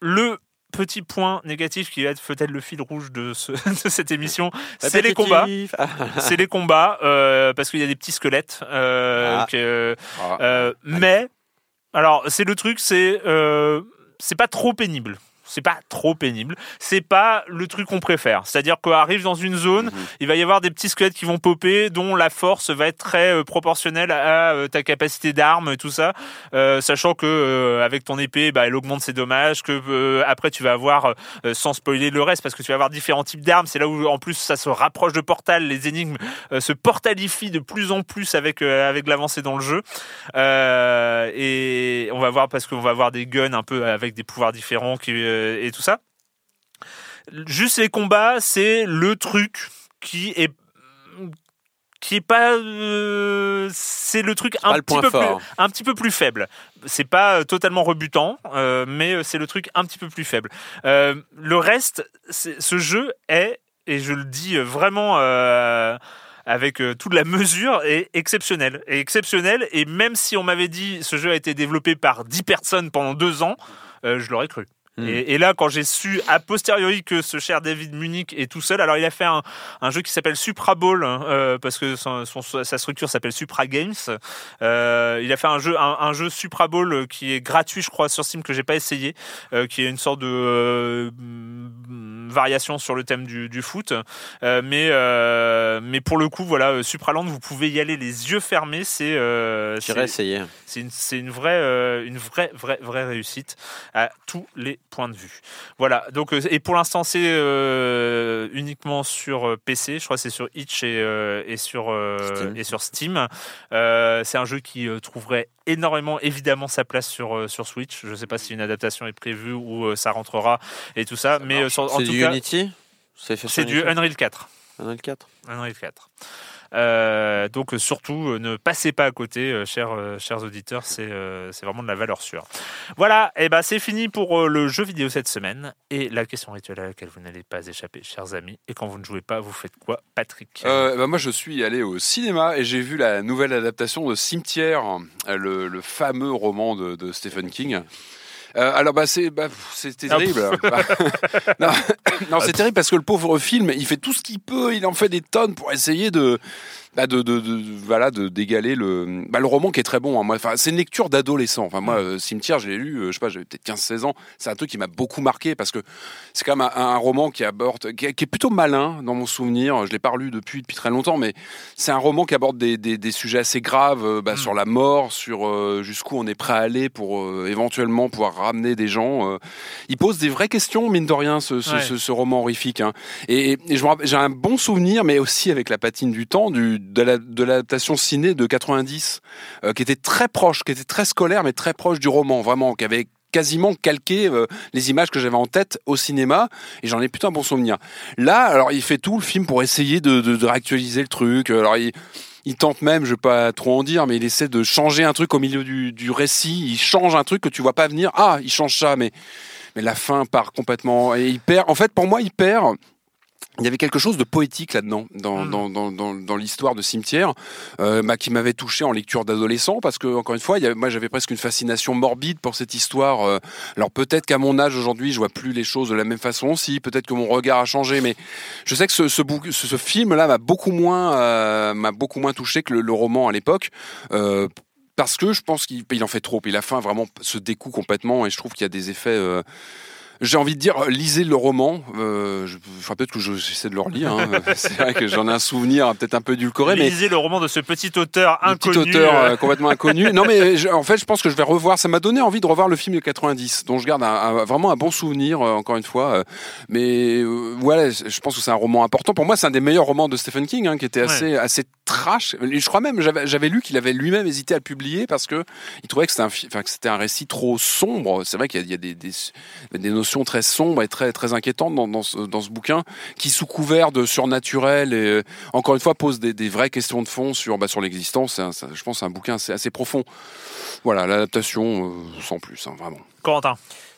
Le petit point négatif qui va être peut-être le fil rouge de, ce- de cette émission, c'est les combats. Ah, C'est les combats euh, parce qu'il y a des petits squelettes. euh, Ah. que- Ah. euh, mais alors c'est le truc, c'est c'est pas trop pénible. C'est pas trop pénible. C'est pas le truc qu'on préfère. C'est-à-dire qu'on arrive dans une zone, Mhm. il va y avoir des petits squelettes qui vont popper, dont la force va être très euh, proportionnelle à euh, ta capacité d'arme et tout ça, Euh, sachant que euh, avec ton épée, bah, elle augmente ses dommages. Que euh, après tu vas avoir, sans spoiler le reste, parce que tu vas avoir différents types d'armes. C'est là où en plus ça se rapproche de Portal. Les énigmes se portalifient de plus en plus avec avec l'avancée dans le jeu. Et on va voir parce qu'on va avoir des guns un peu avec des pouvoirs différents qui, et tout ça. Juste les combats, c'est le truc qui est qui est pas euh, c'est le truc un petit peu fort. plus un petit peu plus faible c'est pas euh, totalement rebutant euh, mais c'est le truc un petit peu plus faible Euh, le reste ce jeu est et je le dis vraiment avec toute la mesure est exceptionnel est exceptionnel et même si on m'avait dit ce jeu a été développé par 10 personnes pendant deux ans je l'aurais cru Hmm. et, et là, quand j'ai su a posteriori que ce cher David Munich est tout seul, alors il a fait un, un jeu qui s'appelle Supra Ball, hein, euh, parce que son, son- sa structure s'appelle Supra Games. Euh, il a fait un jeu, un, un jeu Supra Ball qui est gratuit, je crois, sur Steam que j'ai pas essayé, euh, qui est une sorte de mm, variation sur le thème du, du foot. Mais mais pour le coup, voilà, Supraland, vous pouvez y aller les yeux fermés. C'est J'irai c'est- essayer. c'est une, une vraie, une vraie, vraie, vraie réussite à tous les points de vue. Voilà. Donc, euh, et pour l'instant, c'est euh, uniquement sur euh, PC. Je crois que c'est sur Itch et, euh, et sur euh, Steam. et sur Steam. C'est un jeu qui trouverait énormément, évidemment, sa place sur sur Switch. Je ne sais pas si une adaptation est prévue ou ça rentrera et tout ça. mais sur- en tout du cas, Unity? C'est du Unreal 4. Unreal 4. Unreal 4. Euh, donc surtout, euh, ne passez pas à côté, euh, chers, chers auditeurs, c'est vraiment de la valeur sûre. Voilà, et ben c'est fini pour le jeu vidéo cette semaine. Et la question rituelle à laquelle vous n'allez pas échapper, chers amis. Et quand vous ne jouez pas, vous faites quoi, Patrick? Euh, bah, moi, je suis allé au cinéma et j'ai vu la nouvelle adaptation de Cimetière, le, fameux roman de Stephen King. Euh, alors bah c'est bah, Ah, terrible. non, non, c'est terrible parce que le pauvre film, il fait tout ce qu'il peut, il en fait des tonnes pour essayer de bah, de, de, de- voilà de d'égaler le bah, le roman qui est très bon. hein. Moi, enfin c'est une lecture d'adolescent. Enfin moi, euh, Cimetière, je l'ai lu, euh, je sais pas, j'avais peut-être 15-16 ans. C'est un truc qui m'a beaucoup marqué parce que c'est quand même un, un roman qui aborde, qui est, qui est plutôt malin dans mon souvenir. Je l'ai pas relu depuis depuis très longtemps, mais c'est un roman qui aborde des, des, des sujets assez graves euh, bah, sur la mort, sur euh, jusqu'où on est prêt à aller pour euh, éventuellement pouvoir ramener des gens. euh. Il pose des vraies questions, mine de rien, ce, ce, Ouais. ce, ce roman horrifique. hein. Et, et je me rappelle- j'ai un bon souvenir, mais aussi avec la patine du temps, du, de la- de l'adaptation ciné de 90, euh, qui était très proche, qui était très scolaire, mais très proche du roman, vraiment, qui avait quasiment calqué euh, les images que j'avais en tête au cinéma et j'en ai plutôt un bon souvenir. Là, alors il fait tout le film pour essayer de, de, réactualiser le truc. Alors il, tente même, je vais pas trop en dire, mais il essaie de changer un truc au milieu du, du récit. Il change un truc que tu vois pas venir. Ah, il change ça, mais mais la fin part complètement et il perd. En fait, pour moi, il perd. Il y avait quelque chose de poétique là-dedans, dans, Mm. dans, dans, dans, dans l'histoire de Cimetière, euh, bah, qui m'avait touché en lecture d'adolescent, parce que encore une fois, il y avait- moi j'avais presque une fascination morbide pour cette histoire. euh, alors peut-être qu'à mon âge aujourd'hui, je vois plus les choses de la même façon aussi, peut-être que mon regard a changé, mais je sais que ce, ce, bouc- ce, ce film-là m'a beaucoup moins euh, m'a beaucoup moins touché que le, le roman à l'époque. Euh, parce que je pense qu'il il en fait trop. Et la fin vraiment se découe complètement et je trouve qu'il y a des effets. euh, j'ai envie de dire, euh, lisez le roman. Euh, je, enfin, peut-être que je- j'essaie de le relire. hein. C'est vrai que j'en ai un souvenir peut-être un peu édulcoré, mais Lisez le roman de ce petit auteur inconnu. petit auteur euh, complètement inconnu. Non, mais je- en fait, je pense que je vais revoir. Ça m'a donné envie de revoir le film de 90, dont je garde un- un- vraiment un bon souvenir, encore une fois. mais voilà, je pense que c'est un roman important. Pour moi, c'est un des meilleurs romans de Stephen King, hein, qui était assez, assez trash. Je crois même, j'avais lu qu'il avait lui-même hésité à le publier parce que il trouvait que c'était un, enfin, récit trop sombre. C'est vrai qu'il y a, il y a des, des, des notions très sombres et très, très inquiétantes dans, dans, ce, dans ce bouquin, qui sous couvert de surnaturel et encore une fois pose des, des vraies questions de fond sur, bah, sur l'existence. Je pense c'est un bouquin assez, assez profond. Voilà, l'adaptation euh, sans plus, hein, vraiment. Corentin.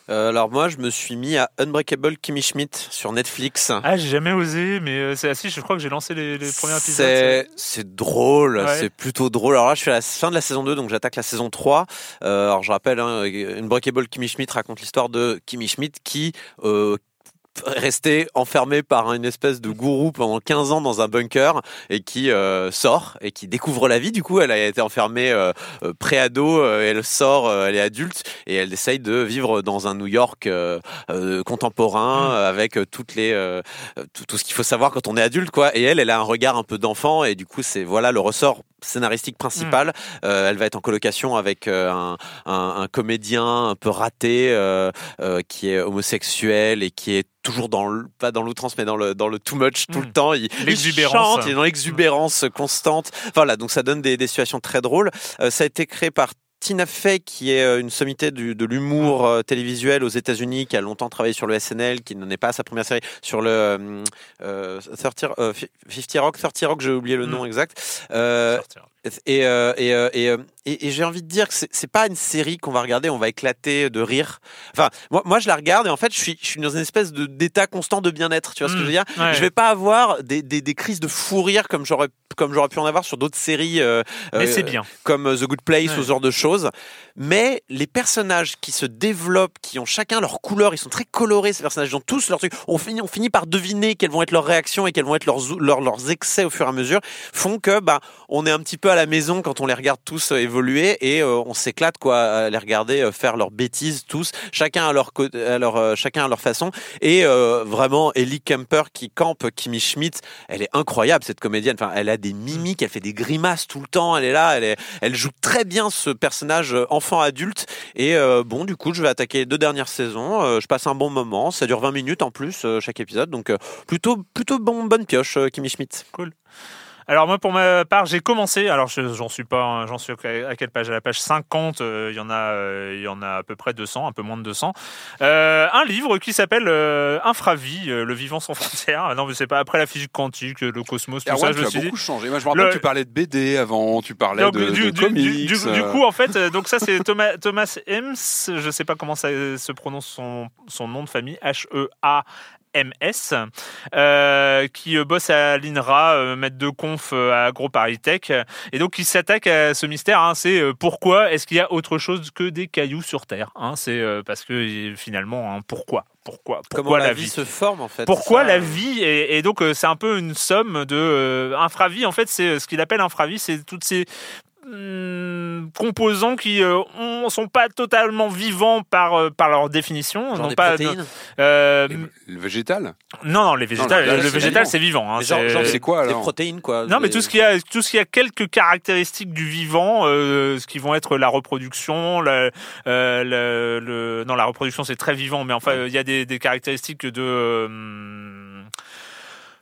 Euh, alors moi, je me suis mis à Unbreakable Kimmy Schmidt sur Netflix. Ah, j'ai jamais osé, mais euh, c'est assis. Je crois que j'ai lancé les, les premiers épisodes. C'est c'est drôle, Ouais. c'est plutôt drôle. Alors là, je suis à la fin de la saison 2, donc j'attaque la saison 3. Euh, alors je rappelle, hein, Unbreakable Kimmy Schmidt raconte l'histoire de Kimmy Schmidt qui euh, resté enfermé par une espèce de gourou pendant 15 ans dans un bunker et qui euh, sort et qui découvre la vie. Du coup, elle a été enfermée euh, euh, pré-ado, euh, elle sort, elle est adulte et elle essaye de vivre dans un New York contemporain euh, avec toutes les tout, tout ce qu'il faut savoir quand on est adulte quoi. Et elle, elle a un regard un peu d'enfant et du coup, c'est voilà le ressort scénaristique principal. Euh, elle va être en colocation avec euh, un, un, un comédien un peu raté euh, euh, qui est homosexuel et qui est toujours dans le, pas dans l'outrance mais dans le dans le too much tout Mm. le temps. Il, chante, il est dans l'exubérance constante. Voilà donc ça donne des, des situations très drôles. Ça a été créé par Tina Fey, qui est euh, une sommité du, de l'humour euh, télévisuel aux États-Unis, qui a longtemps travaillé sur le SNL, qui n'en est pas à sa première série, sur le euh, euh, 30, euh, 50 Rock, 30 Rock, j'ai oublié le Mm. nom exact. Euh, Sortir. et, euh, et, euh, et, euh, et, et j'ai envie de dire que c'est pas une série qu'on va regarder, on va éclater de rire. Enfin, moi, moi je la regarde et en fait, je suis, je suis dans une espèce d'état constant de bien-être. Tu vois ce que je veux dire? Ouais. Je vais pas avoir des, des, des crises de fou rire comme j'aurais comme j'aurais pu en avoir sur d'autres séries. euh, Mais euh, c'est bien. comme euh, The Good Place Ouais. ou ce genre de choses. Mais les personnages qui se développent, qui ont chacun leur couleur, ils sont très colorés, ces personnages, ils ont tous leur truc. On finit, on finit par deviner quelles vont être leurs réactions et quels vont être leurs, leurs, leurs excès au fur et à mesure, font que bah, on est un petit peu à la maison quand on les regarde tous euh, évoluer et euh, on s'éclate quoi à les regarder euh, faire leurs bêtises tous, chacun à leur, à chacun à leur façon. Et vraiment, Ellie Kemper qui campe Kimmy Schmidt, elle est incroyable cette comédienne. Enfin, elle a des mimiques, elle fait des grimaces tout le temps. Elle est là, elle, est, elle joue très bien ce personnage enfant adulte. Et bon, du coup, je vais attaquer les deux dernières saisons. Je passe un bon moment. Ça dure 20 minutes en plus chaque épisode, donc plutôt plutôt bon bonne pioche, Kimmy Schmidt. Alors moi pour ma part j'ai commencé, alors je- j'en suis pas, hein, j'en suis à quelle page? À la page 50, euh, il y en a, euh, il y en a à peu près 200, un peu moins de 200. Euh, un livre qui s'appelle euh, Infravie, le vivant sans frontières. Ah Non mais c'est pas après la physique quantique, le cosmos, tout Erwan, ça. Je tu me as suis dit. beaucoup changé. Moi, je me rappelle Le- que tu parlais de BD avant, tu parlais Donc, de, du, de du- comics. du- du- du coup, en fait, donc ça c'est Thomas, Thomas Hems, je sais pas comment ça se prononce son, son nom de famille, H-E-A-M-S, euh, qui euh, bosse à l'INRA, euh, maître de conf à AgroParisTech, et donc il s'attaque à ce mystère, hein, c'est pourquoi est-ce qu'il y a autre chose que des cailloux sur Terre hein, C'est parce que finalement, hein, pourquoi Pourquoi Comment Pourquoi la, vie, se forme en fait pourquoi ça, la vie et, et donc c'est un peu une somme de euh, infravie en fait c'est ce qu'il appelle infravie c'est toutes ces hum, composants qui euh, ont- sont pas totalement vivants par euh, par leur définition genre non des pas protéines euh, Le végétal? Non non les végétales végétal, le végétal vivant. c'est vivant hein, Mais genre- c'est- genre C'est quoi des alors? protéines quoi non, mais des- tout ce qui a tout ce qui a quelques caractéristiques du vivant, euh, ce qui vont être la reproduction, la, euh, le, le- non la reproduction c'est très vivant, mais enfin euh, il y a des, des caractéristiques de, euh,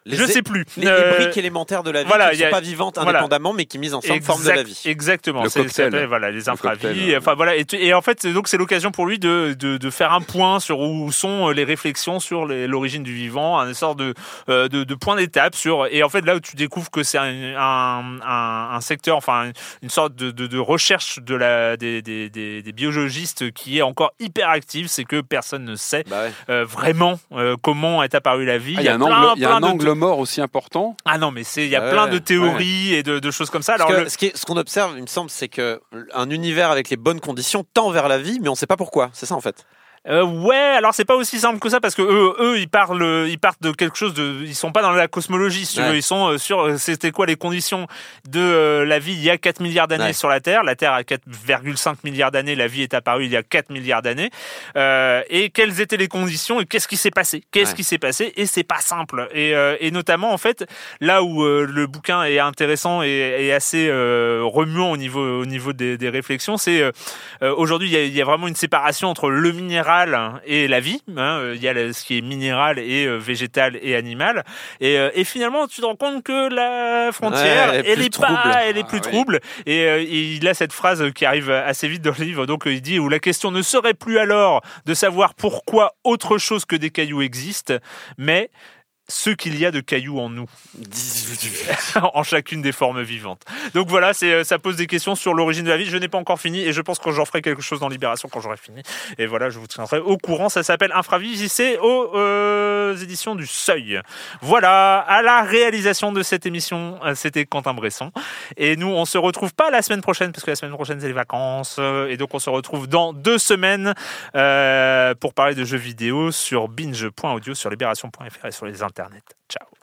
les je sais plus. les, les Euh, briques élémentaires de la vie voilà, qui il ne sont a- pas vivantes voilà. indépendamment mais qui misent ensemble forment de la vie Exactement. Le c'est- cocktail. voilà, les infravies. Enfin voilà. Et, en fait, donc c'est l'occasion pour lui de, de, de faire un point sur où sont les réflexions sur l'origine du vivant, un sorte de, euh, de, de point d'étape sur. Et en fait, là où tu découvres que c'est un, un, un- un secteur, enfin une sorte de, de, de recherche de la des, des, des, des biologistes qui est encore hyper active, c'est que personne ne sait bah ouais. euh, vraiment euh, comment est apparue la vie. Ah, Il y a un plein, angle, mort aussi important. Ah non, mais c'est il y a Ouais, plein de ouais. théories et de, de choses comme ça. Alors que le- ce qui est- ce qu'on observe, il me semble, c'est que un univers avec les bonnes conditions tend vers la vie, mais on ne sait pas pourquoi. C'est ça en fait. Euh, ouais, alors c'est pas aussi simple que ça parce que eux, eux, ils parlent, ils partent de quelque chose de, ils sont pas dans la cosmologie, si tu veux, ils sont euh, sur, euh, c'était quoi les conditions de euh, la vie il y a 4 milliards d'années Ouais. sur la Terre. La Terre a 4,5 milliards d'années, la vie est apparue il y a 4 milliards d'années. Euh, et quelles étaient les conditions et qu'est-ce qui s'est passé? Qu'est-ce Ouais. qui s'est passé? Et c'est pas simple. Et, euh, et notamment en fait, là où le bouquin est intéressant et, et assez remuant au niveau, au niveau des, des réflexions, c'est aujourd'hui il y, a, il y a vraiment une séparation entre le minéral et la vie. hein. Euh, Il y a ce qui est minéral et euh, végétal et animal. Et, euh, et finalement, tu te rends compte que la frontière, Ouais, elle est elle est pas, trouble. elle est Ah, plus oui. trouble. Et, et il a cette phrase qui arrive assez vite dans le livre. Donc il dit où la question ne serait plus alors de savoir pourquoi autre chose que des cailloux existent, mais ce qu'il y a de cailloux en nous, en chacune des formes vivantes. Donc voilà, c'est euh, ça pose des questions sur l'origine de la vie. Je n'ai pas encore fini et je pense que j'en ferai quelque chose dans Libération quand j'aurai fini. Et voilà, je vous tiendrai au courant. Ça s'appelle Infravis, c'est aux euh, éditions du Seuil. Voilà, à la réalisation de cette émission, euh, c'était Quentin Bresson. Et nous, on se retrouve pas la semaine prochaine parce que la semaine prochaine c'est les vacances. Et donc on se retrouve dans deux semaines euh, pour parler de jeux vidéo sur binge.audio, sur libération.fr et sur les internets. Ciao.